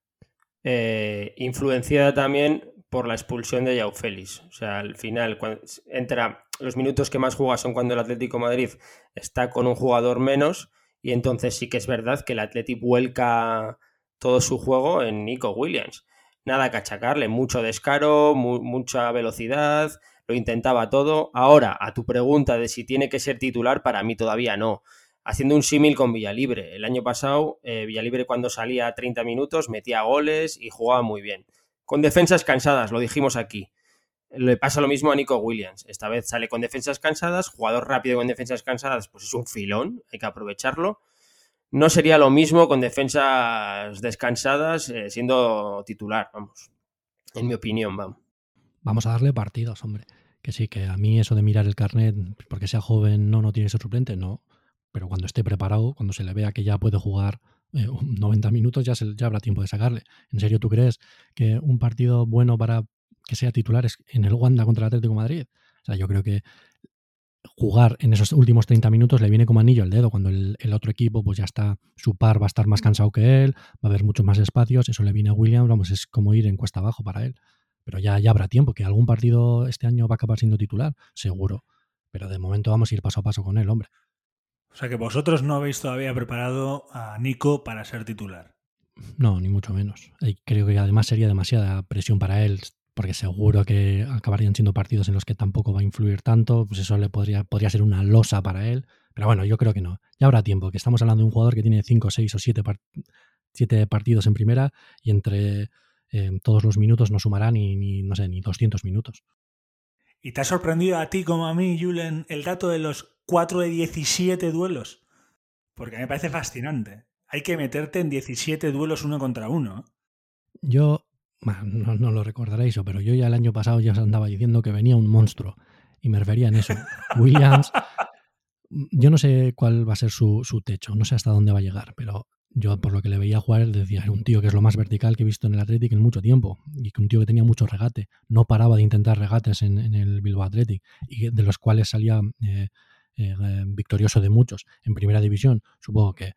eh, influenciada también por la expulsión de Yao. O sea, al final, cuando entra, los minutos que más juega son cuando el Atlético Madrid está con un jugador menos, y entonces sí que es verdad que el Atlético vuelca todo su juego en Nico Williams. Nada que achacarle, mucho descaro, mucha velocidad, lo intentaba todo. Ahora, a tu pregunta de si tiene que ser titular, para mí todavía no. Haciendo un símil con Villalibre. El año pasado, eh, Villalibre cuando salía a 30 minutos metía goles y jugaba muy bien. Con defensas cansadas, lo dijimos aquí. Le pasa lo mismo a Nico Williams. Esta vez sale con defensas cansadas, jugador rápido con defensas cansadas, pues es un filón, hay que aprovecharlo. No sería lo mismo con defensas descansadas eh, siendo titular, vamos. En mi opinión, vamos vamos a darle partidos, hombre. Que sí, que a mí eso de mirar el carnet, porque sea joven, no, no tiene que suplente, no. Pero cuando esté preparado, cuando se le vea que ya puede jugar 90 eh, minutos, ya, se, ya habrá tiempo de sacarle. ¿En serio tú crees que un partido bueno para que sea titular es en el Wanda contra el Atlético de Madrid? O sea, yo creo que jugar en esos últimos 30 minutos le viene como anillo al dedo, cuando el, el, otro equipo pues ya está, su par va a estar más cansado que él, va a haber muchos más espacios, eso le viene a William, vamos, es como ir en cuesta abajo para él. Pero ya, ya habrá tiempo, que algún partido este año va a acabar siendo titular, seguro. Pero de momento vamos a ir paso a paso con él, hombre. O sea que vosotros no habéis todavía preparado a Nico para ser titular. No, ni mucho menos. Creo que además sería demasiada presión para él, porque seguro que acabarían siendo partidos en los que tampoco va a influir tanto, pues eso le podría, podría ser una losa para él. Pero bueno, yo creo que no. Ya habrá tiempo, que estamos hablando de un jugador que tiene 5, 6 o 7 siete partidos en primera y entre todos los minutos no sumará ni, no sé, ni 200 minutos. ¿Y te ha sorprendido a ti como a mí, Julen, el dato de los 4 de 17 duelos? Porque me parece fascinante. Hay que meterte en 17 duelos uno contra uno. Yo, no, no, lo recordaréis, pero yo ya el año pasado ya os andaba diciendo que venía un monstruo. Y me refería en eso. Williams, yo no sé cuál va a ser su, su, techo, no sé hasta dónde va a llegar, pero yo por lo que le veía jugar, decía, era un tío que es lo más vertical que he visto en el Athletic en mucho tiempo, y que un tío que tenía mucho regate, no paraba de intentar regates en, en el Bilbao Athletic, y de los cuales salía eh, eh, victorioso de muchos en primera división. Supongo que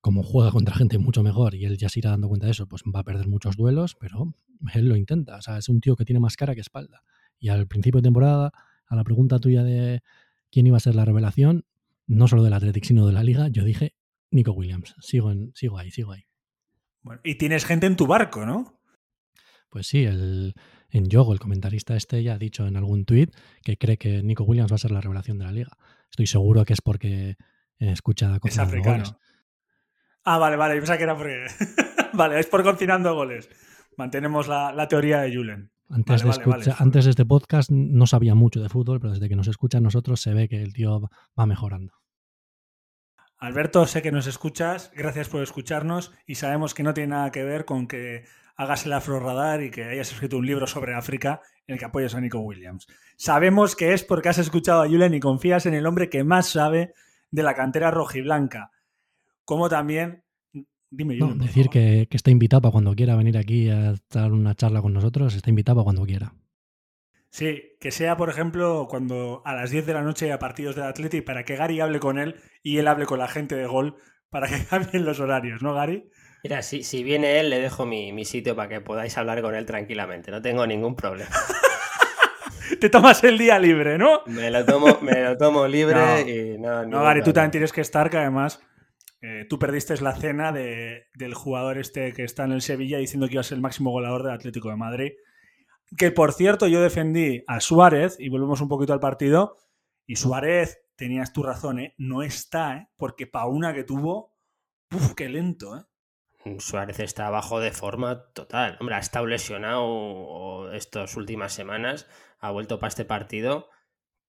como juega contra gente mucho mejor y él ya se irá dando cuenta de eso, pues va a perder muchos duelos, pero él lo intenta. O sea, es un tío que tiene más cara que espalda. Y al principio de temporada, a la pregunta tuya de quién iba a ser la revelación, no solo del Athletic, sino de la liga, yo dije Nico Williams. Sigo, en, sigo ahí, sigo ahí. Bueno, y tienes gente en tu barco, ¿no? Pues sí, el, en Yogo, el comentarista este, ya ha dicho en algún tuit que cree que Nico Williams va a ser la revelación de la liga. Estoy seguro que es porque escucha Es africano. Ah, vale, vale, yo pensaba que era porque. vale, es por cocinando goles. Mantenemos la, la teoría de Julen. Antes, de antes de este podcast no sabía mucho de fútbol, pero desde que nos escucha nosotros se ve que el tío va mejorando. Alberto, sé que nos escuchas, gracias por escucharnos y sabemos que no tiene nada que ver con que hagas el afroradar y que hayas escrito un libro sobre África en el que apoyas a Nico Williams. Sabemos que es porque has escuchado a Julen y confías en el hombre que más sabe de la cantera rojiblanca, como también Dime, no, decir que, está invitado para cuando quiera venir aquí a dar una charla con nosotros, está invitado para cuando quiera. Sí, que sea, por ejemplo, cuando a las 10 de la noche haya partidos del Atleti para que Gary hable con él y él hable con la gente de gol para que cambien los horarios, ¿no, Gary? Mira, si, si viene él, le dejo mi, mi sitio para que podáis hablar con él tranquilamente, no tengo ningún problema. Te tomas el día libre, ¿no? Me lo tomo, me lo tomo libre y no. No, Gary, tú también tienes que estar, que además eh, tú perdiste la cena del jugador este que está en el Sevilla diciendo que iba a ser el máximo goleador del Atlético de Madrid. Que por cierto, yo defendí a Suárez, y volvemos un poquito al partido, y Suárez, tenías tu razón, ¿eh? no está, ¿eh? porque para una que tuvo, ¡puf, qué lento! ¿eh? Suárez está abajo de forma total. Hombre, ha estado lesionado estas últimas semanas, ha vuelto para este partido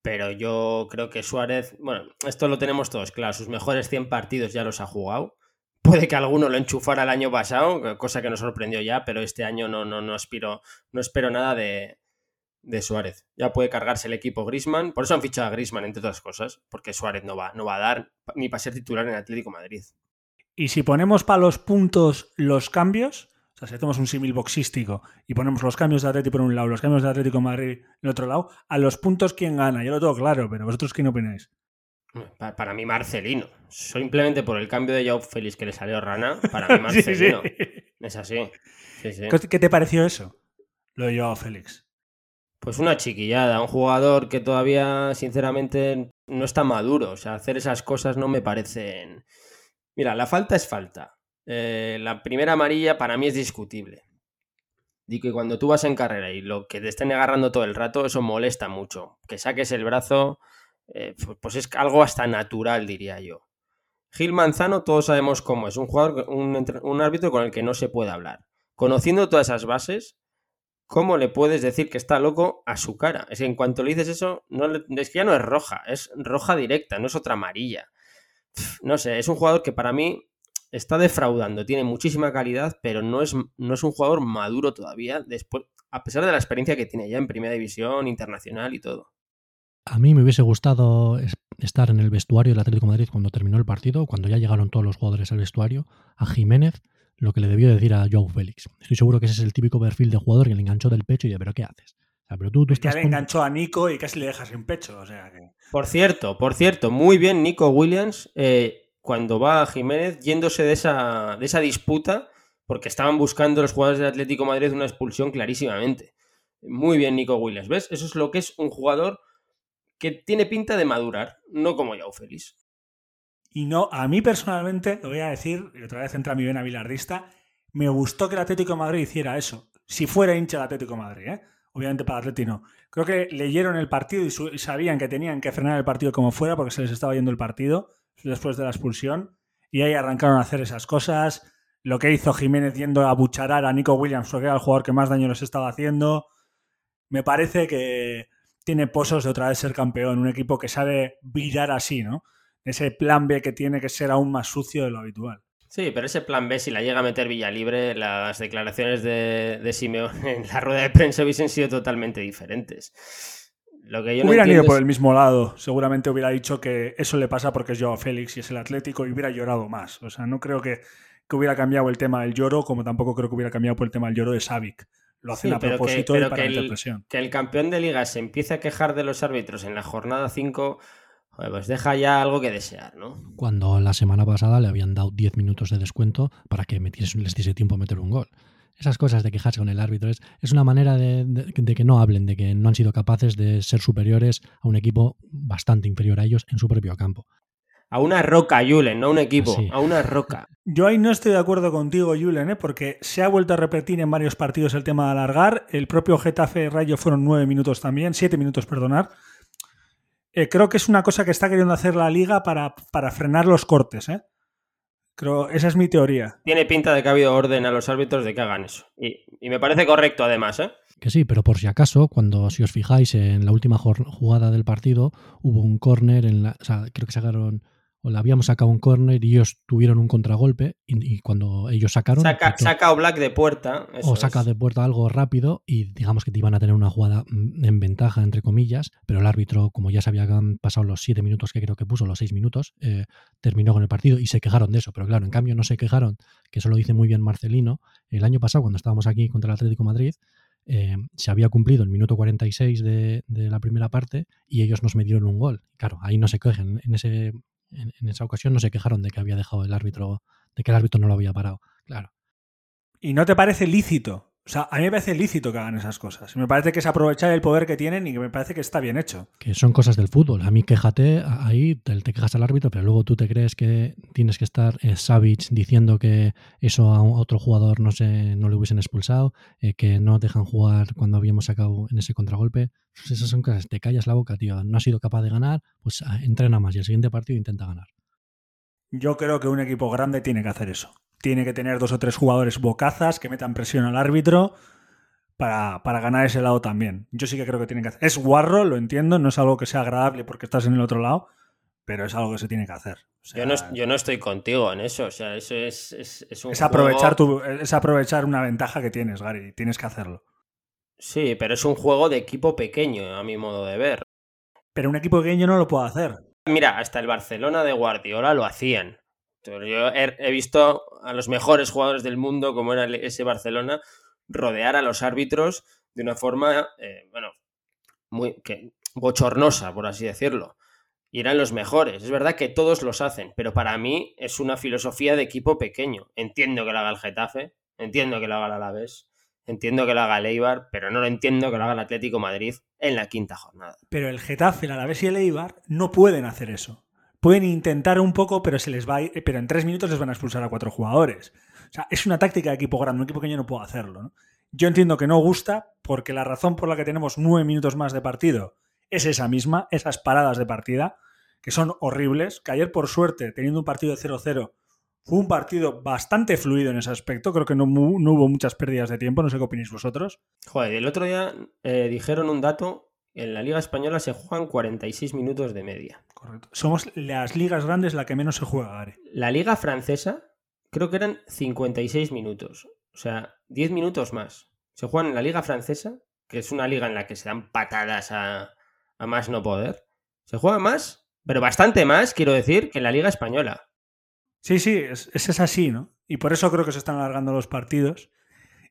pero yo creo que Suárez, bueno, esto lo tenemos todos claro, sus mejores 100 partidos ya los ha jugado. Puede que alguno lo enchufara el año pasado, cosa que nos sorprendió ya, pero este año no, no, no, aspiro, no espero nada de, de Suárez. Ya puede cargarse el equipo Grisman, por eso han fichado a Grisman, entre otras cosas, porque Suárez no va, no va a dar ni para ser titular en Atlético Madrid. Y si ponemos para los puntos los cambios, sea, si hacemos un símil boxístico y ponemos los cambios de Atlético por un lado, los cambios de Atlético de Madrid en el otro lado, a los puntos quién gana. Yo lo tengo claro, pero vosotros quién opináis. Para, mí Marcelino. Simplemente por el cambio de Joao Félix que le salió rana, para mí Marcelino. Es así. ¿Qué te pareció eso? Lo de Joao Félix. Pues una chiquillada, un jugador que todavía, sinceramente, no está maduro. O sea, hacer esas cosas no me parecen. Mira, la falta es falta. Eh, la primera amarilla para mí es discutible. Digo que cuando tú vas en carrera y lo que te estén agarrando todo el rato, eso molesta mucho. Que saques el brazo, eh, pues es algo hasta natural, diría yo. Gil Manzano, todos sabemos cómo es, un jugador, un, árbitro con el que no se puede hablar. Conociendo todas esas bases, ¿cómo le puedes decir que está loco a su cara? Es que en cuanto le dices eso, no es que ya no es roja, es roja directa, no es otra amarilla. no sé, es un jugador que para mí está defraudando, tiene muchísima calidad, pero no es, no es un jugador maduro todavía, después, a pesar de la experiencia que tiene ya en primera división, internacional y todo. A mí me hubiese gustado estar en el vestuario del Atlético de Madrid cuando terminó el partido, cuando ya llegaron todos los jugadores al vestuario, a Jiménez, lo que le debió decir a Joao Félix. Estoy seguro que ese es el típico perfil de jugador que le enganchó del pecho y de, pero ¿qué haces? pero tú, tú ya le enganchó a Nico y casi le dejas sin pecho. O sea Por cierto, por cierto, muy bien Nico Williams. Eh, cuando va a Jiménez yéndose de esa, de esa disputa, porque estaban buscando los jugadores del Atlético Madrid una expulsión clarísimamente. Muy bien, Nico Williams. ¿Ves? Eso es lo que es un jugador que tiene pinta de madurar, no como Yao Félix. Y no, a mí personalmente, lo voy a decir, y otra vez entra mi vena bilardista, me gustó que el Atlético Madrid hiciera eso. Si fuera hincha del Atlético Madrid, ¿eh? Obviamente para Atlético no. Creo que leyeron el partido y sabían que tenían que frenar el partido como fuera porque se les estaba yendo el partido después de la expulsión. Y ahí arrancaron a hacer esas cosas. Lo que hizo Jiménez yendo a bucharar a Nico Williams, porque era el jugador que más daño les estaba haciendo. Me parece que tiene pozos de otra vez ser campeón. Un equipo que sabe virar así, ¿no? Ese plan B que tiene que ser aún más sucio de lo habitual. Sí, pero ese plan B, si la llega a meter Villalibre, las declaraciones de, de Simeón en la rueda de prensa hubiesen sido totalmente diferentes Lo que yo no Hubieran ido por el mismo lado. Seguramente hubiera dicho que eso le pasa porque es Joao Félix y es el Atlético y hubiera llorado más. O sea, no creo que, que hubiera cambiado el tema del lloro, como tampoco creo que hubiera cambiado por el tema del lloro de Savic. Lo hacen Sí, a que- propósito pero y para que el- presión. que el campeón de liga se empiece a quejar de los árbitros en la jornada 5, joder, pues deja ya algo que desear, ¿no? Cuando la semana pasada le habían dado 10 minutos de descuento para que metiese, les diese tiempo a meter un gol. Esas cosas de quejarse con el árbitro es, es una manera de, de- de que no hablen, de que no han sido capaces de ser superiores a un equipo bastante inferior a ellos en su propio campo. A una roca, Julen, no a un equipo, Sí. a una roca. Yo ahí no estoy de acuerdo contigo, Julen, ¿eh? porque se ha vuelto a repetir en varios partidos el tema de alargar. El propio Getafe Rayo fueron nueve minutos también, siete minutos, perdonar. Eh, creo que es una cosa que está queriendo hacer la liga para, para frenar los cortes. ¿eh? Creo, esa es mi teoría. Tiene pinta de que ha habido orden a los árbitros de que hagan eso. Y, y me parece correcto, además, ¿eh? Que sí, pero por si acaso, cuando si os fijáis en la última jugada del partido, hubo un córner en la. O sea, creo que sacaron. O le habíamos sacado un córner y ellos tuvieron un contragolpe. Y, y cuando ellos sacaron. Saca, a Black de puerta. eso o saca es. de puerta algo rápido y digamos que te iban a tener una jugada mm, en ventaja, entre comillas, pero el árbitro, como ya se habían pasado los siete minutos que creo que puso, los seis minutos, eh, terminó con el partido y se quejaron de eso. Pero claro, en cambio no se quejaron, que eso lo dice muy bien Marcelino, el año pasado cuando estábamos aquí contra el Atlético de Madrid, eh, se había cumplido el minuto 46 de, de la primera parte y ellos nos metieron un gol. Claro, ahí no se quejan, en, ese, en, esa ocasión no se quejaron de que había dejado el árbitro, de que el árbitro no lo había parado. Claro. ¿Y no te parece lícito? O sea, a mí me parece lícito que hagan esas cosas. Me parece que es aprovechar el poder que tienen y que me parece que está bien hecho. que son cosas del fútbol. A mí quéjate, ahí te, te quejas al árbitro, pero luego tú te crees que tienes que estar eh, Savage diciendo que eso a un- a otro jugador no se no le hubiesen expulsado, eh, que no dejan jugar cuando habíamos sacado en ese contragolpe. Pues esas son cosas, te callas la boca, tío. No has sido capaz de ganar, pues ah, entrena más y el siguiente partido intenta ganar. Yo creo que un equipo grande tiene que hacer eso. Tiene que tener dos o tres jugadores bocazas que metan presión al árbitro para, para ganar ese lado también. Yo sí que creo que tienen que hacer. Es guarro, lo entiendo, no es algo que sea agradable porque estás en el otro lado, pero es algo que se tiene que hacer. O sea, Yo no, yo no estoy contigo en eso. O sea, eso es, es, es un es, aprovechar tu, es aprovechar una ventaja que tienes, Gary. Tienes que hacerlo. Sí, pero es un juego de equipo pequeño, a mi modo de ver. Pero un equipo pequeño no lo puede hacer. Mira, hasta el Barcelona de Guardiola lo hacían. Yo he, visto a los mejores jugadores del mundo, como era ese Barcelona, rodear a los árbitros de una forma, eh, bueno, muy bochornosa, por así decirlo. Y eran los mejores. Es verdad que todos los hacen, pero para mí es una filosofía de equipo pequeño. Entiendo que lo haga el Getafe, entiendo que lo haga el Alavés, entiendo que lo haga el Eibar, pero no lo entiendo que lo haga el Atlético Madrid en la quinta jornada. Pero el Getafe, el Alavés y el Eibar no pueden hacer eso. Pueden intentar un poco, pero se les va a ir- pero en tres minutos les van a expulsar a cuatro jugadores. O sea, es una táctica de equipo grande, un equipo pequeño no puede hacerlo. ¿no? Yo entiendo que no gusta, porque la razón por la que tenemos nueve minutos más de partido es esa misma, esas paradas de partida, que son horribles, que ayer por suerte, teniendo un partido de 0-0, fue un partido bastante fluido en ese aspecto, creo que no, no hubo muchas pérdidas de tiempo, no sé qué opináis vosotros. Joder, el otro día eh, dijeron un dato, en la Liga Española se juegan 46 minutos de media. Correcto. Somos las ligas grandes la que menos se juega, Gary. La Liga Francesa creo que eran 56 minutos, o sea, 10 minutos más. Se juegan en la Liga Francesa, que es una liga en la que se dan patadas a, a más no poder. Se juega más, pero bastante más, quiero decir, que en la Liga Española. Sí, sí, es, es así, ¿no? Y por eso creo que se están alargando los partidos.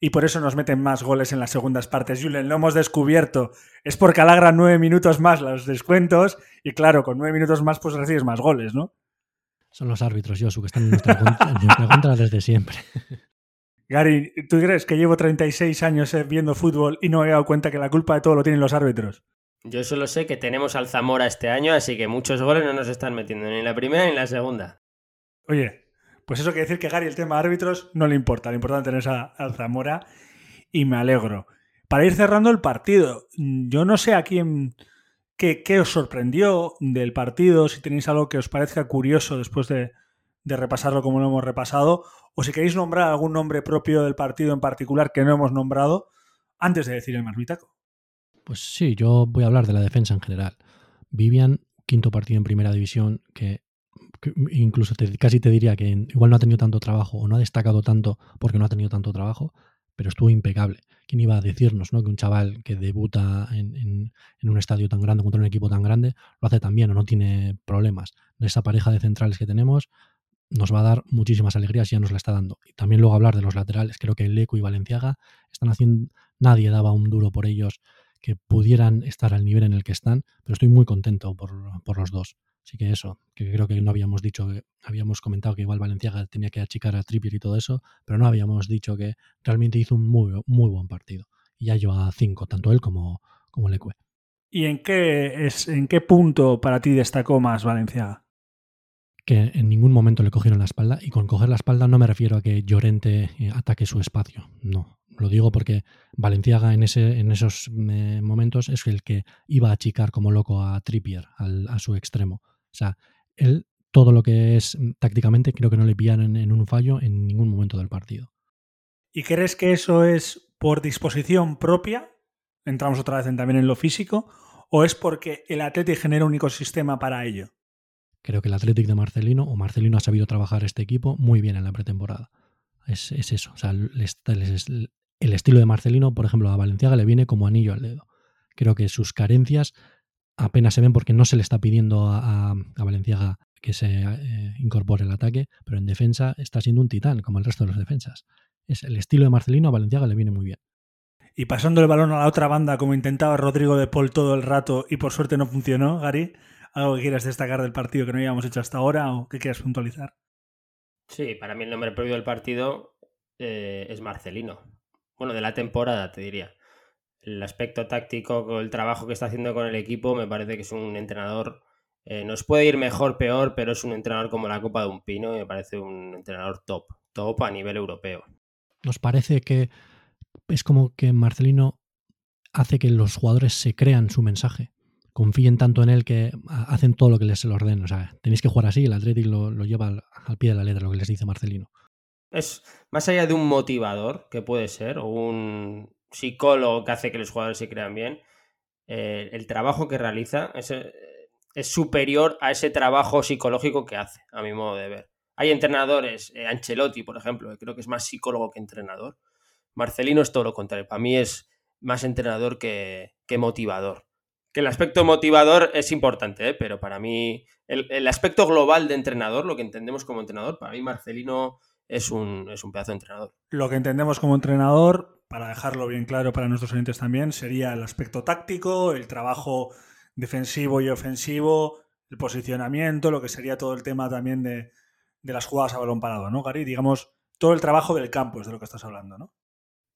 Y por eso nos meten más goles en las segundas partes. Julen, lo hemos descubierto. Es porque alargan nueve minutos más los descuentos. Y claro, con nueve minutos más, pues recibes más goles, ¿no? Son los árbitros, Josu, que están en nuestra contra, en nuestra contra desde siempre. Gary, ¿tú crees que llevo 36 años eh, viendo fútbol y no me he dado cuenta que la culpa de todo lo tienen los árbitros? Yo solo sé que tenemos al Zamora este año, así que muchos goles no nos están metiendo ni en la primera ni en la segunda. Oye, pues eso quiere decir que Gary el tema de árbitros no le importa. Lo importante tener a, al Zamora y me alegro. Para ir cerrando el partido, yo no sé a quién, qué, qué os sorprendió del partido, si tenéis algo que os parezca curioso después de, de repasarlo como lo hemos repasado, o si queréis nombrar algún nombre propio del partido en particular que no hemos nombrado antes de decir el más bitaco. Pues sí, yo voy a hablar de la defensa en general. Vivian, quinto partido en primera división, que incluso casi te diría que igual no ha tenido tanto trabajo o no ha destacado tanto porque no ha tenido tanto trabajo, pero estuvo impecable. ¿Quién iba a decirnos ¿no? que un chaval que debuta en, un estadio tan grande contra un equipo tan grande lo hace tan bien o no tiene problemas? Esa pareja de centrales que tenemos nos va a dar muchísimas alegrías y ya nos la está dando. Y también luego hablar de los laterales, creo que Leco y Valenciaga están haciendo, nadie daba un duro por ellos que pudieran estar al nivel en el que están, pero estoy muy contento por, por los dos. Así que eso, que creo que no habíamos dicho, habíamos comentado que igual Valenciaga tenía que achicar a Trippier y todo eso, pero no habíamos dicho que realmente hizo un muy, muy buen partido. Y ya lleva cinco, tanto él como, como Leque. ¿Y en qué, es, en qué punto para ti destacó más Valenciaga? Que en ningún momento le cogieron la espalda, y con coger la espalda no me refiero a que Llorente eh, ataque su espacio, no. Lo digo porque Valenciaga en, ese, en esos eh, momentos es el que iba a achicar como loco a Trippier, a su extremo. O sea, él, todo lo que es mm, tácticamente, creo que no le pillaron en, un fallo en ningún momento del partido. ¿Y crees que eso es por disposición propia? Entramos otra vez también en lo físico. ¿O es porque el Athletic genera un ecosistema para ello? Creo que el Athletic de Marcelino, o Marcelino ha sabido trabajar este equipo muy bien en la pretemporada. Es, eso. O sea, el, estilo de Marcelino, por ejemplo, a Valenciaga le viene como anillo al dedo. Creo que sus carencias apenas se ven porque no se le está pidiendo a, Valenciaga que se eh, incorpore el ataque, pero en defensa está siendo un titán, como el resto de los defensas. Es el estilo de Marcelino a Valenciaga le viene muy bien. Y pasando el balón a la otra banda, como intentaba Rodrigo de Paul todo el rato y por suerte no funcionó, Gary, ¿algo que quieras destacar del partido que no habíamos hecho hasta ahora o que quieras puntualizar? Sí, para mí el nombre propio del partido eh, es Marcelino. Bueno, de la temporada, te diría el aspecto táctico, el trabajo que está haciendo con el equipo, me parece que es un entrenador. Eh, nos puede ir mejor, peor, pero es un entrenador como la Copa de un Pino y me parece un entrenador top, top a nivel europeo. Nos parece que es como que Marcelino hace que los jugadores se crean su mensaje, confíen tanto en él que hacen todo lo que les se lo ordena. O sea, tenéis que jugar así, el Athletic lo, lo lleva al, pie de la letra, lo que les dice Marcelino. Es más allá de un motivador, que puede ser, o un psicólogo que hace que los jugadores se crean bien, eh, el trabajo que realiza es, eh, es, superior a ese trabajo psicológico que hace, a mi modo de ver. Hay entrenadores, eh, Ancelotti, por ejemplo, que creo que es más psicólogo que entrenador. Marcelino es todo lo contrario, para mí es más entrenador que motivador. Que el aspecto motivador es importante, pero para mí el, el, aspecto global de entrenador, lo que entendemos como entrenador, para mí Marcelino es un, es un pedazo de entrenador. Lo que entendemos como entrenador para dejarlo bien claro para nuestros oyentes también, sería el aspecto táctico, el trabajo defensivo y ofensivo, el posicionamiento, lo que sería todo el tema también de, las jugadas a balón parado, ¿no, Gary? Digamos, todo el trabajo del campo es de lo que estás hablando, ¿no?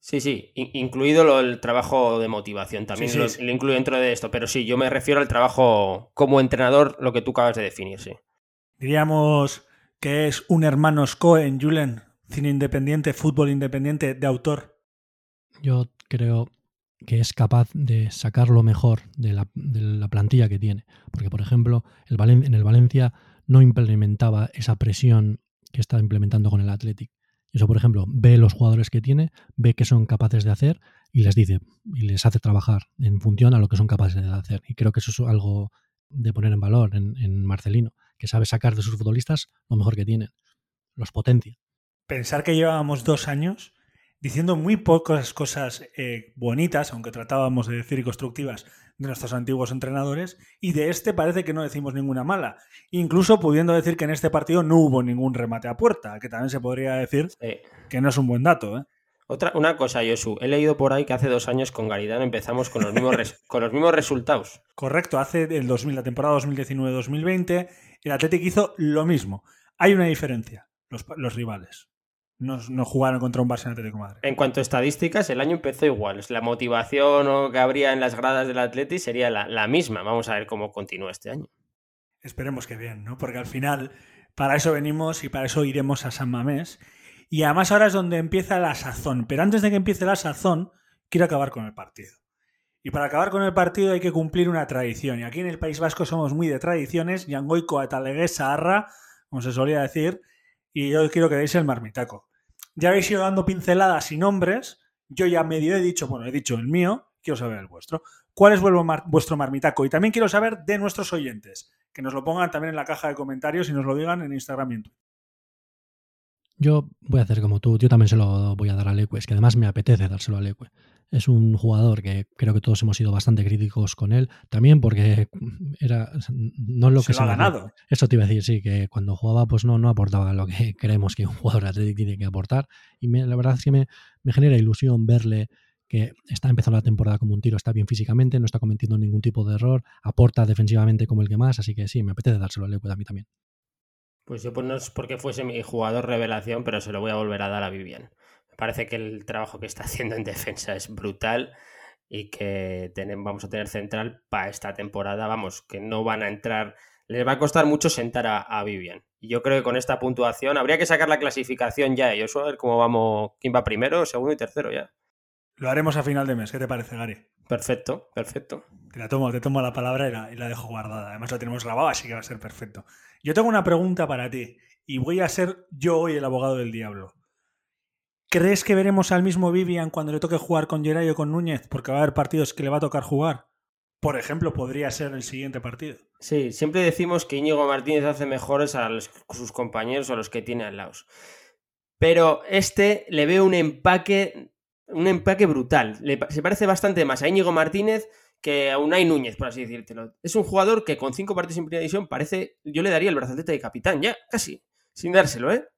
Sí, sí, incluido el trabajo de motivación, también lo, incluyo dentro de esto, pero sí, yo me refiero al trabajo como entrenador, lo que tú acabas de definir, sí. Diríamos que es un hermano Cohen, Julen, cine independiente, fútbol independiente de autor yo creo que es capaz de sacar lo mejor de la, plantilla que tiene. Porque, por ejemplo, el en el Valencia no implementaba esa presión que está implementando con el Athletic. Eso, por ejemplo, ve los jugadores que tiene, ve qué son capaces de hacer y les dice y les hace trabajar en función a lo que son capaces de hacer. Y creo que eso es algo de poner en valor en, Marcelino, que sabe sacar de sus futbolistas lo mejor que tienen, los potencia. Pensar que llevábamos dos años diciendo muy pocas cosas eh, bonitas, aunque tratábamos de decir constructivas, de nuestros antiguos entrenadores, y de este parece que no decimos ninguna mala. Incluso pudiendo decir que en este partido no hubo ningún remate a puerta, que también se podría decir que no es un buen dato. ¿eh? Otra, una cosa, Josu, he leído por ahí que hace dos años con Garidano empezamos con los mismos, con los mismos resultados. Correcto, hace el 2000, la temporada 2019-2020, el Atlético hizo lo mismo. Hay una diferencia, los, los rivales no, jugaron contra un Barça Atlético Madrid. En cuanto a estadísticas, el año empezó igual. La motivación que habría en las gradas del Atleti sería la, misma. Vamos a ver cómo continúa este año. Esperemos que bien, ¿no? Porque al final, para eso venimos y para eso iremos a San Mamés. Y además ahora es donde empieza la sazón. Pero antes de que empiece la sazón, quiero acabar con el partido. Y para acabar con el partido hay que cumplir una tradición. Y aquí en el País Vasco somos muy de tradiciones. Yangoico, Atalegués, Saharra, como se solía decir y yo quiero que deis el marmitaco. Ya habéis ido dando pinceladas y nombres, yo ya medio he dicho, bueno, he dicho el mío, quiero saber el vuestro. ¿Cuál es vuestro marmitaco? Y también quiero saber de nuestros oyentes, que nos lo pongan también en la caja de comentarios y nos lo digan en Instagram y en Twitter. Yo voy a hacer como tú, yo también se lo voy a dar a Leque, es que además me apetece dárselo a Leque. Es un jugador que creo que todos hemos sido bastante críticos con él, también porque era no es lo Se que lo ha ganado. Eso te iba a decir, sí, que cuando jugaba pues no, no aportaba lo que creemos que un jugador de Athletic tiene que aportar. Y me- la verdad es que me, me genera ilusión verle que está empezando la temporada como un tiro, está bien físicamente, no está cometiendo ningún tipo de error, aporta defensivamente como el que más, así que sí, me apetece dárselo a Leque a mí también. Pues yo pues no es porque fuese mi jugador revelación, pero se lo voy a volver a dar a Vivian. Parece que el trabajo que está haciendo en defensa es brutal y que tenem- vamos a tener central para esta temporada. Vamos, que no van a entrar. Les va a costar mucho sentar a, a Vivian. Y yo creo que con esta puntuación habría que sacar la clasificación ya. Yo a ver cómo vamos, quién va primero, segundo y tercero ya. Lo haremos a final de mes. ¿Qué te parece, Gary? Perfecto, perfecto. Te la tomo, te tomo la palabra y la, y la dejo guardada. Además lo tenemos grabado, así que va a ser perfecto. Yo tengo una pregunta para ti y voy a ser yo hoy el abogado del diablo. ¿Crees que veremos al mismo Vivian cuando le toque jugar con Geray o con Núñez? Porque va a haber partidos que le va a tocar jugar. Por ejemplo, podría ser el siguiente partido. Sí, siempre decimos que Íñigo Martínez hace mejores a sus compañeros o a los que tiene al lado. Pero este le veo un empaque, un empaque brutal. Le se parece bastante más a Íñigo Martínez que a Unai Núñez, por así decírtelo. Es un jugador que con cinco partidos en primera división parece, yo le daría el brazalete de capitán, ya, casi, sin dárselo, ¿eh?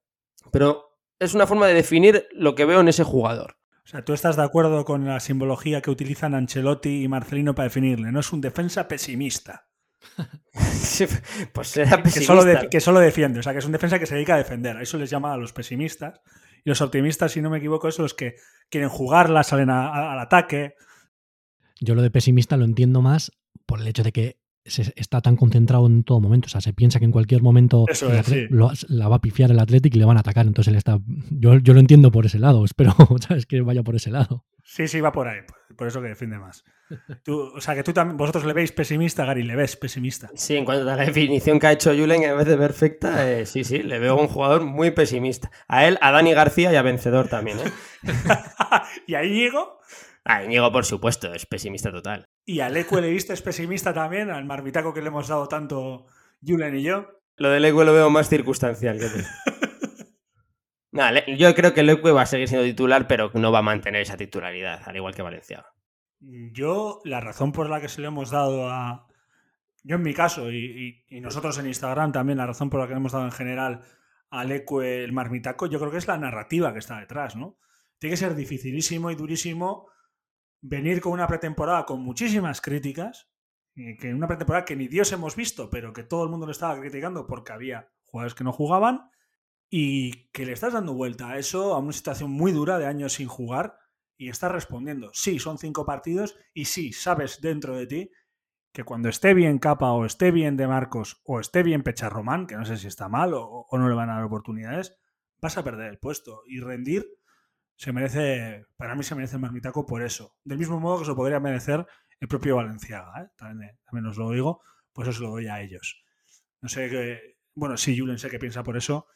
Pero es una forma de definir lo que veo en ese jugador. O sea, tú estás de acuerdo con la simbología que utilizan Ancelotti y Marcelino para definirle. No es un defensa pesimista. pues será Que solo, pesimista. de- que solo defiende. O sea, que es un defensa que se dedica a defender. A eso les llama a los pesimistas. Y los optimistas, si no me equivoco, son los que quieren jugarla, salen a- a- al ataque. Yo lo de pesimista lo entiendo más por el hecho de que se está tan concentrado en todo momento. O sea, se piensa que en cualquier momento Eso es, sí. lo- la va a pifiar el Athletic y le van a atacar. Entonces él está. Yo, yo lo entiendo por ese lado. Espero ¿sabes? que vaya por ese lado. Sí, sí, va por ahí. Por eso que defiende más. Tú- o sea, que tú también, vosotros le veis pesimista, Gary, le ves pesimista. Sí, en cuanto a la definición que ha hecho Julen en vez de perfecta, eh, sí, sí, le veo un jugador muy pesimista. A él, a Dani García y a Vencedor también, ¿eh? y a Íñigo A Íñigo, por supuesto, es pesimista total. y al Eque le viste es pesimista también, al marmitaco que le hemos dado tanto Julen y yo. Lo del Leque lo veo más circunstancial que tú. Yo creo que Leque va a seguir siendo titular, pero no va a mantener esa titularidad, al igual que Valenciaga. Yo, la razón por la que se le hemos dado a. Yo en mi caso, y, y- y nosotros en Instagram también, la razón por la que le hemos dado en general al Eque el marmitaco, yo creo que es la narrativa que está detrás, ¿no? Tiene que ser dificilísimo y durísimo venir con una pretemporada con muchísimas críticas, que una pretemporada que ni Dios hemos visto, pero que todo el mundo lo estaba criticando porque había jugadores que no jugaban, y que le estás dando vuelta a eso, a una situación muy dura de años sin jugar, y estás respondiendo. Sí, son cinco partidos, y sí, sabes dentro de ti que cuando esté bien Capa o esté bien De Marcos o esté bien Pecharromán, que no sé si está mal o, o no le van a dar oportunidades, vas a perder el puesto. Y rendir se merece, para mí se merece el marmitaco por eso. Del mismo modo que se lo podría merecer el propio Valenciaga, ¿eh? también, eh, también os lo digo, pues eso se lo doy a ellos. No sé qué, bueno, sí, Julen sé que piensa por eso.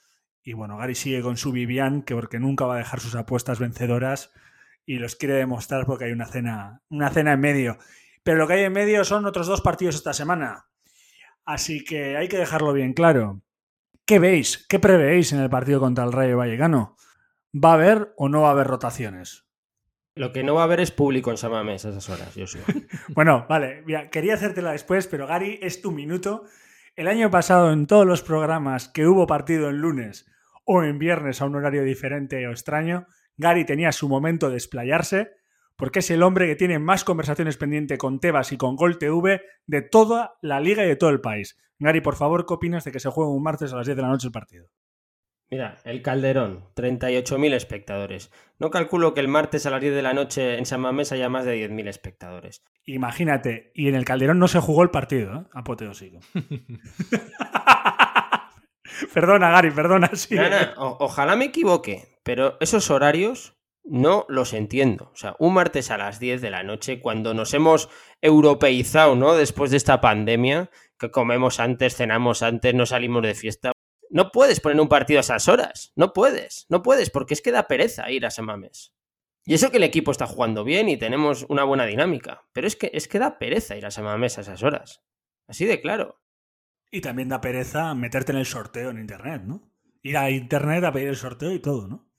Y bueno, Gary sigue con su Vivian, que porque nunca va a dejar sus apuestas vencedoras y los quiere demostrar porque hay una cena, una cena en medio. Pero lo que hay en medio son otros dos partidos esta semana. Así que hay que dejarlo bien claro. ¿Qué veis? ¿Qué prevéis en el partido contra el Rayo Vallecano? ¿Va a haber o no va a haber rotaciones? Lo que no va a haber es público en Samamés a esas horas, Joshua. Bueno, vale, mira, quería hacértela después, pero Gary, es tu minuto. El año pasado, en todos los programas que hubo partido en lunes o en viernes a un horario diferente o extraño, Gary tenía su momento de explayarse, porque es el hombre que tiene más conversaciones pendiente con Tebas y con Gol TV de toda la liga y de todo el país. Gary, por favor, ¿qué opinas de que se juegue un martes a las 10 de la noche el partido? Mira, el Calderón, 38.000 espectadores. No calculo que el martes a las 10 de la noche en San Mamés haya más de 10.000 espectadores. Imagínate, y en el Calderón no se jugó el partido, ¿eh? Apoteósico. perdona, Gary, perdona, sí. No, no, o- ojalá me equivoque, pero esos horarios no los entiendo. O sea, un martes a las 10 de la noche, cuando nos hemos europeizado, ¿no? Después de esta pandemia, que comemos antes, cenamos antes, no salimos de fiesta. No puedes poner un partido a esas horas. No puedes, no puedes, porque es que da pereza ir a San Mamés. Y eso que el equipo está jugando bien y tenemos una buena dinámica. Pero es que, es que da pereza ir a San Mamés a esas horas. Así de claro. Y también da pereza meterte en el sorteo en internet, ¿no? Ir a internet a pedir el sorteo y todo, ¿no?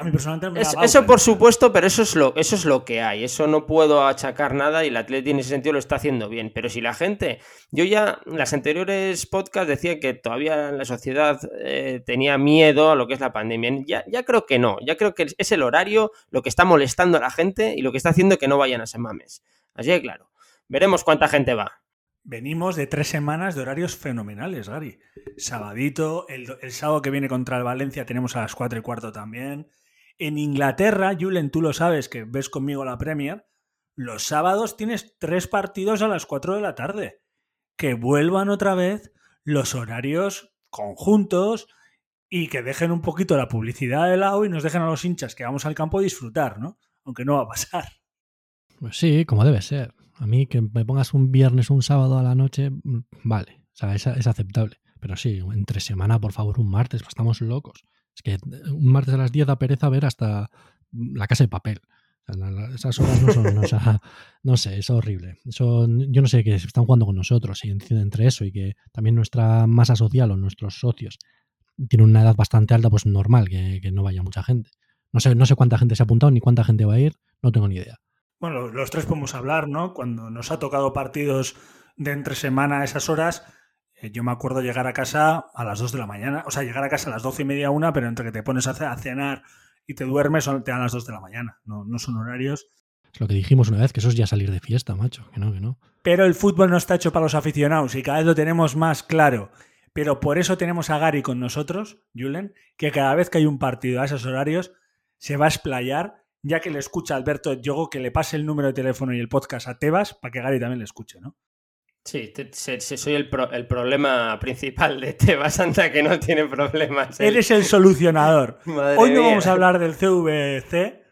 A mí personalmente me Es- da eso por supuesto, pero eso es, lo, eso es lo que hay. Eso no puedo achacar nada y el Atleti en ese sentido lo está haciendo bien. Pero si la gente. Yo ya en las anteriores podcasts decía que todavía la sociedad eh, tenía miedo a lo que es la pandemia. Ya, ya creo que no. Ya creo que es el horario lo que está molestando a la gente y lo que está haciendo que no vayan a Semames. Así que claro. Veremos cuánta gente va. Venimos de tres semanas de horarios fenomenales, Gary. Sabadito, el, el sábado que viene contra el Valencia tenemos a las 4 y cuarto también. En Inglaterra, Julen, tú lo sabes, que ves conmigo la Premier, los sábados tienes tres partidos a las 4 de la tarde. Que vuelvan otra vez los horarios conjuntos y que dejen un poquito la publicidad de lado y nos dejen a los hinchas que vamos al campo disfrutar, ¿no? Aunque no va a pasar. Pues sí, como debe ser. A mí que me pongas un viernes un sábado a la noche, mm, vale, o sea, es, es aceptable. Pero sí, entre semana, por favor, un martes, pues estamos locos. Es que eh, un martes a las 10 da pereza ver hasta la casa de papel. Esas horas no son, no sé, es horrible. Yo no sé que están jugando con nosotros y en- entre eso y que también nuestra masa social o nuestros socios tienen una edad bastante alta, pues normal que, que no vaya mucha gente. No sé, no sé cuánta gente se ha apuntado ni cuánta gente va a ir, no tengo ni idea. Bueno, los tres podemos hablar, ¿no? Cuando nos ha tocado partidos de entre semana a esas horas, yo me acuerdo llegar a casa a las 2 de la mañana, o sea, llegar a casa a las 12 y media, una, pero entre que te pones a ce- a cenar y te duermes, son, te dan las 2 de la mañana. No, no son horarios. Es lo que dijimos una vez, que eso es ya salir de fiesta, macho. Que no, que no. Pero el fútbol no está hecho para los aficionados y cada vez lo tenemos más claro. Pero por eso tenemos a Gary con nosotros, Julen, que cada vez que hay un partido a esos horarios se va a explayar, ya que le escucha a Alberto Yogo que le pase el número de teléfono y el podcast a Tebas para que Gary también le escuche, ¿no? Sí, te- se- se- soy el, pro- el problema principal de Tebas, anda que no tiene problemas. él. Eres el solucionador. Hoy no mía. vamos a hablar del CVC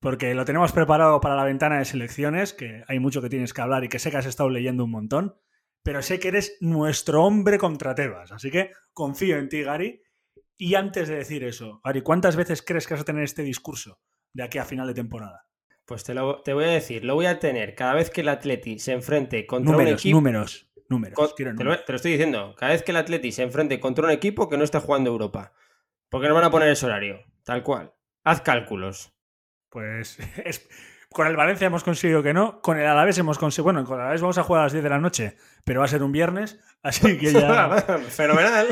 porque lo tenemos preparado para la ventana de selecciones, que hay mucho que tienes que hablar y que sé que has estado leyendo un montón, pero sé que eres nuestro hombre contra Tebas, así que confío en ti, Gary. Y antes de decir eso, Gary, ¿cuántas veces crees que vas a tener este discurso de aquí a final de temporada? Pues te, lo, te voy a decir, lo voy a tener cada vez que el Atleti se enfrente contra un equipo. números, números. con- quiero te, lo, números. te lo estoy diciendo, cada vez que el Atleti se enfrente contra un equipo que no esté jugando Europa. Porque nos van a poner ese horario, tal cual. Haz cálculos. Pues es- con el Valencia hemos conseguido que no, con el Alavés hemos conseguido, bueno, con el Alavés vamos a jugar a las 10 de la noche, pero va a ser un viernes, así que ya... Fenomenal.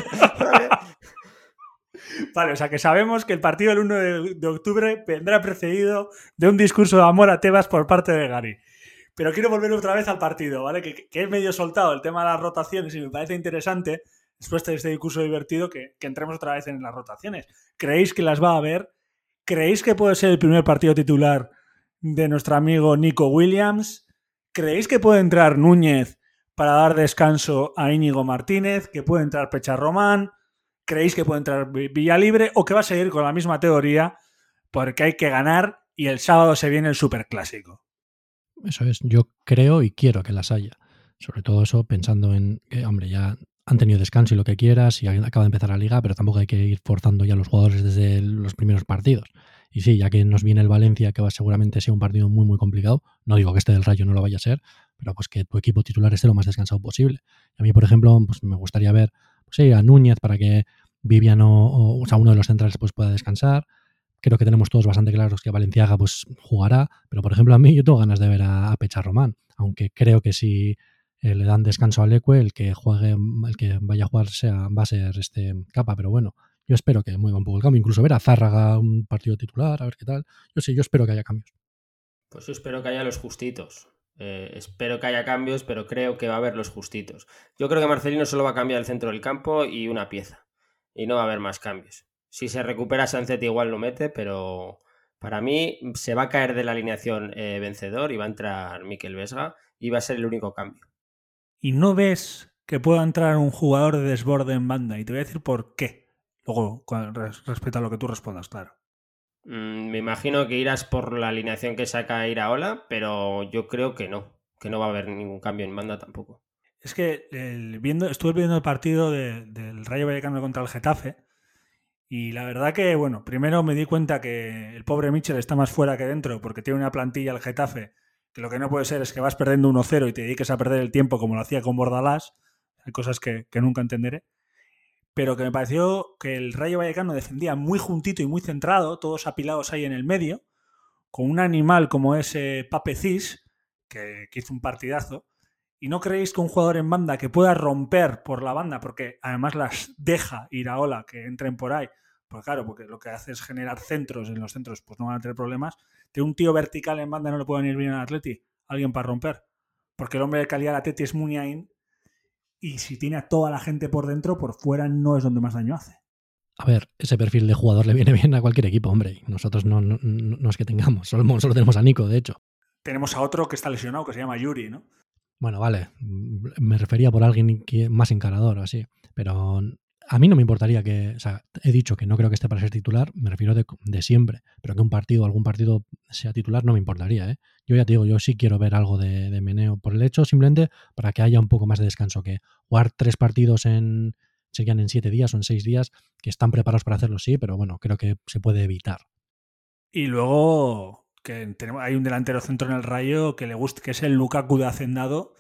Vale. O sea que sabemos que el partido del 1 de, octubre vendrá precedido de un discurso de amor a Tebas por parte de Gary. Pero quiero volver otra vez al partido, ¿vale? Que, que es medio soltado el tema de las rotaciones y me parece interesante, después de este discurso divertido, que, que entremos otra vez en las rotaciones. ¿Creéis que las va a haber? ¿Creéis que puede ser el primer partido titular de nuestro amigo Nico Williams? ¿Creéis que puede entrar Núñez para dar descanso a Íñigo Martínez? ¿Que puede entrar Pecha Román? ¿Creéis que puede entrar Vi- Villalibre o que va a seguir con la misma teoría porque hay que ganar y el sábado se viene el superclásico? Eso es, yo creo y quiero que las haya. Sobre todo eso pensando en que, hombre, ya han tenido descanso y lo que quieras y acaba de empezar la liga, pero tampoco hay que ir forzando ya a los jugadores desde los primeros partidos. Y sí, ya que nos viene el Valencia, que va seguramente sea un partido muy, muy complicado, no digo que este del Rayo no lo vaya a ser, pero pues que tu equipo titular esté lo más descansado posible. A mí, por ejemplo, pues me gustaría ver pues, sí, a Núñez para que Vivian o, sea, uno de los centrales pues, pueda descansar. Creo que tenemos todos bastante claros que Valenciaga pues jugará, pero por ejemplo a mí yo tengo ganas de ver a, a Pecha Román, aunque creo que si eh, le dan descanso al Ecue, el que juegue, el que vaya a jugar sea, va a ser este capa, pero bueno, yo espero que mueva un poco el cambio, incluso ver a Zárraga un partido titular, a ver qué tal. Yo sí, yo espero que haya cambios. Pues yo espero que haya los justitos. Eh, espero que haya cambios, pero creo que va a haber los justitos. Yo creo que Marcelino solo va a cambiar el centro del campo y una pieza. Y no va a haber más cambios. Si se recupera Sánchez igual lo mete, pero para mí se va a caer de la alineación eh, vencedor y va a entrar Miquel Vesga y va a ser el único cambio. ¿Y no ves que pueda entrar un jugador de desborde en banda? Y te voy a decir por qué. Luego, respecto a lo que tú respondas, claro. Mm, me imagino que irás por la alineación que saca Iraola, pero yo creo que no. Que no va a haber ningún cambio en banda tampoco. Es que el- viendo, estuve viendo el partido de- del Rayo Vallecano contra el Getafe y la verdad que, bueno, primero me di cuenta que el pobre Mitchell está más fuera que dentro porque tiene una plantilla el Getafe que lo que no puede ser es que vas perdiendo 1-0 y te dediques a perder el tiempo como lo hacía con Bordalás. Hay cosas que, nunca entenderé. pero que me pareció que el Rayo Vallecano defendía muy juntito y muy centrado, todos apilados ahí en el medio, con un animal como ese Pape Cis, que, que hizo un partidazo. ¿Y no creéis que un jugador en banda que pueda romper por la banda, porque además las deja ir a ola, que entren por ahí, pues claro, porque lo que hace es generar centros, en los centros pues no van a tener problemas, de un tío vertical en banda no le puede venir bien al Atleti, alguien para romper. Porque el hombre de calidad del Atleti es Muniain y si tiene a toda la gente por dentro, por fuera no es donde más daño hace. A ver, ese perfil de jugador le viene bien a cualquier equipo, hombre. Nosotros no, no, no es que tengamos, solo, solo tenemos a Nico, de hecho. Tenemos a otro que está lesionado, que se llama Yuri, ¿no? Bueno, vale, me refería por alguien más encarador o así, pero a mí no me importaría que, o sea, he dicho que no creo que esté para ser titular, me refiero de, de siempre, pero que un partido, algún partido sea titular no me importaría, ¿eh? Yo ya te digo, yo sí quiero ver algo de, de meneo por el hecho, simplemente para que haya un poco más de descanso, que jugar tres partidos en, serían en siete días o en seis días, que están preparados para hacerlo, sí, pero bueno, creo que se puede evitar. Y luego que tenemos, hay un delantero centro en el rayo que le gusta, que es el Lukaku de Hacendado,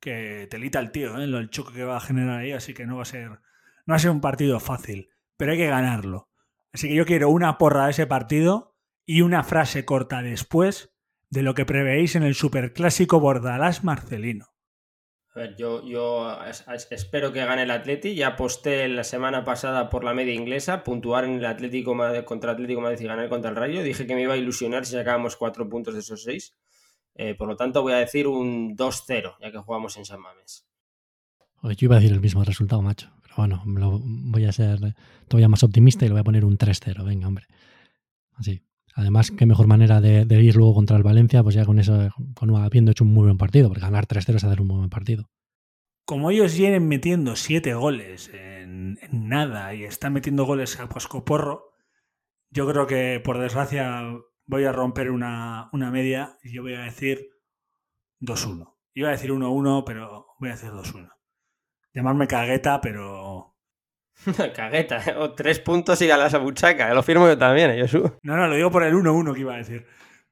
que telita el tío, ¿eh? el choque que va a generar ahí, así que no va a ser, no va a ser un partido fácil, pero hay que ganarlo. Así que yo quiero una porra de ese partido y una frase corta después de lo que preveéis en el superclásico Bordalás Marcelino. A ver, yo, yo espero que gane el Atleti. Ya aposté la semana pasada por la media inglesa, puntuar en el Atlético contra Atlético Madrid y ganar contra el Rayo. Dije que me iba a ilusionar si sacábamos cuatro puntos de esos seis. Eh, por lo tanto, voy a decir un 2-0, ya que jugamos en San Mames. Yo iba a decir el mismo resultado, macho. Pero bueno, voy a ser todavía más optimista y le voy a poner un 3-0. Venga, hombre. Así. Además, qué mejor manera de, ir luego contra el Valencia, pues ya con eso, con habiendo hecho un muy buen partido, porque ganar 3-0 es hacer un muy buen partido. Como ellos vienen metiendo 7 goles en, en, nada y están metiendo goles a Pascoporro, yo creo que por desgracia voy a romper una, una media y yo voy a decir 2-1. Iba a decir 1-1, pero voy a decir 2-1. Llamarme cagueta, pero Cagueta, ¿eh? o tres puntos y a buchaca, lo firmo yo también, ¿eh, Josu. No, no, lo digo por el 1-1 que iba a decir.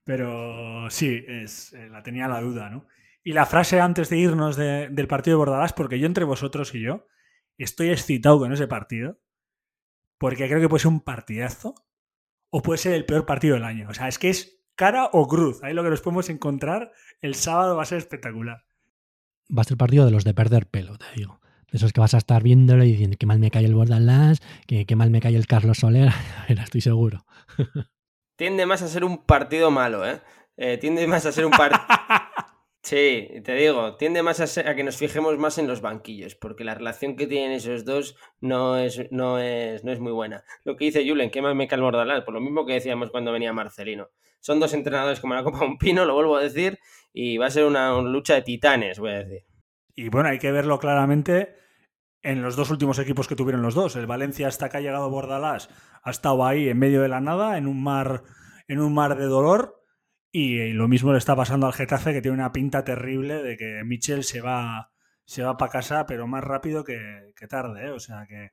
Pero sí, es, eh, la tenía la duda, ¿no? Y la frase antes de irnos de, del partido de Bordalás, porque yo entre vosotros y yo estoy excitado con ese partido, porque creo que puede ser un partidazo o puede ser el peor partido del año. O sea, es que es cara o cruz. Ahí lo que nos podemos encontrar el sábado va a ser espectacular. Va a ser el partido de los de perder pelo, te digo. De esos que vas a estar viéndolo y diciendo que mal me cae el Bordalás, que, que mal me cae el Carlos Soler. Era, estoy seguro. Tiende más a ser un partido malo, ¿eh? eh tiende más a ser un partido. Sí, te digo, tiende más a, ser, a, que nos fijemos más en los banquillos, porque la relación que tienen esos dos no es, no es, no es muy buena. Lo que dice Julen, que más me cae el Bordalás, por lo mismo que decíamos cuando venía Marcelino. Son dos entrenadores como la Copa Un Pino, lo vuelvo a decir, y va a ser una, una lucha de titanes, voy a decir. Y bueno, hay que verlo claramente en los dos últimos equipos que tuvieron los dos. El Valencia hasta que ha llegado Bordalás ha estado ahí en medio de la nada, en un mar, en un mar de dolor. Y lo mismo le está pasando al Getafe, que tiene una pinta terrible de que Michel se va, se va para casa, pero más rápido que, tarde. ¿eh? O sea que,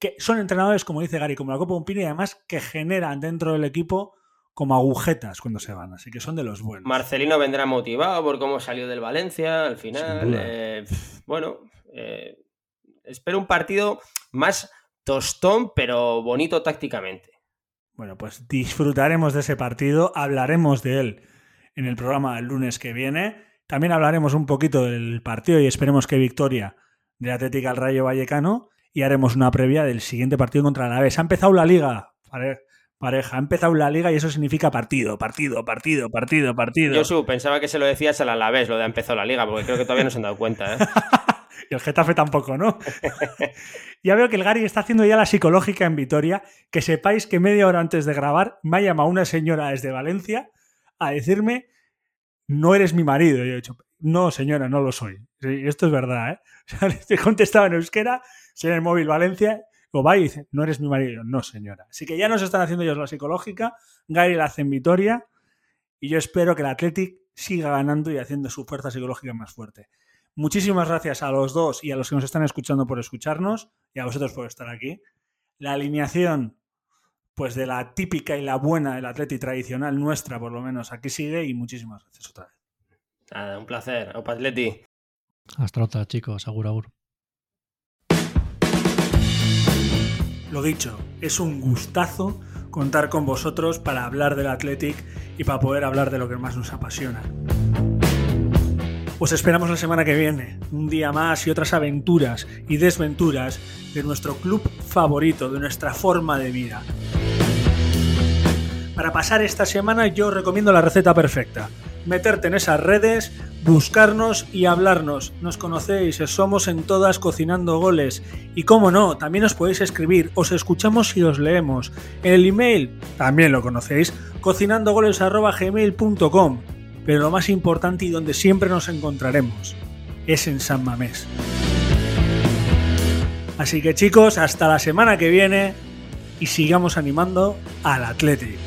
que, son entrenadores, como dice Gary, como la Copa Umpino, y además que generan dentro del equipo como agujetas cuando se van, así que son de los buenos. Marcelino vendrá motivado por cómo salió del Valencia al final. Eh, bueno, eh, espero un partido más tostón, pero bonito tácticamente. Bueno, pues disfrutaremos de ese partido, hablaremos de él en el programa del lunes que viene. También hablaremos un poquito del partido y esperemos que victoria de Atlética al Rayo Vallecano y haremos una previa del siguiente partido contra la Alavés. Ha empezado la liga, pareja, ha empezado la liga y eso significa partido, partido, partido, partido, partido. Yo su, pensaba que se lo decías al Alavés, lo de ha empezado la liga, porque creo que todavía no se han dado cuenta. ¿eh? y el Getafe tampoco, ¿no? ya veo que el Gary está haciendo ya la psicológica en Vitoria. Que sepáis que media hora antes de grabar me ha llamado una señora desde Valencia a decirme, no eres mi marido. Y yo he dicho, no, señora, no lo soy. Y esto es verdad, ¿eh? O sea, le he contestado en euskera, en el móvil Valencia, o va y dice, no eres mi marido. No, señora. Así que ya nos están haciendo ellos la psicológica. Gary la hace en Vitoria. Y yo espero que el Athletic siga ganando y haciendo su fuerza psicológica más fuerte. Muchísimas gracias a los dos y a los que nos están escuchando por escucharnos y a vosotros por estar aquí. La alineación, pues de la típica y la buena del Atleti tradicional nuestra, por lo menos, aquí sigue y muchísimas gracias otra vez. Nada, un placer. Opa Atleti. Hasta otra, chicos. Agur, agur. Lo dicho, es un gustazo contar con vosotros para hablar del Athletic y para poder hablar de lo que más nos apasiona. Os esperamos la semana que viene, un día más y otras aventuras y desventuras de nuestro club favorito, de nuestra forma de vida. Para pasar esta semana yo os recomiendo la receta perfecta. Meterte en esas redes, buscarnos y hablarnos. Nos conocéis, somos en todas cocinando goles. Y como no, también os podéis escribir, os escuchamos y os leemos. El email, también lo conocéis, cocinandogoles.gmail.com pero lo más importante y donde siempre nos encontraremos es en San Mamés. Así que chicos, hasta la semana que viene y sigamos animando al Atlético.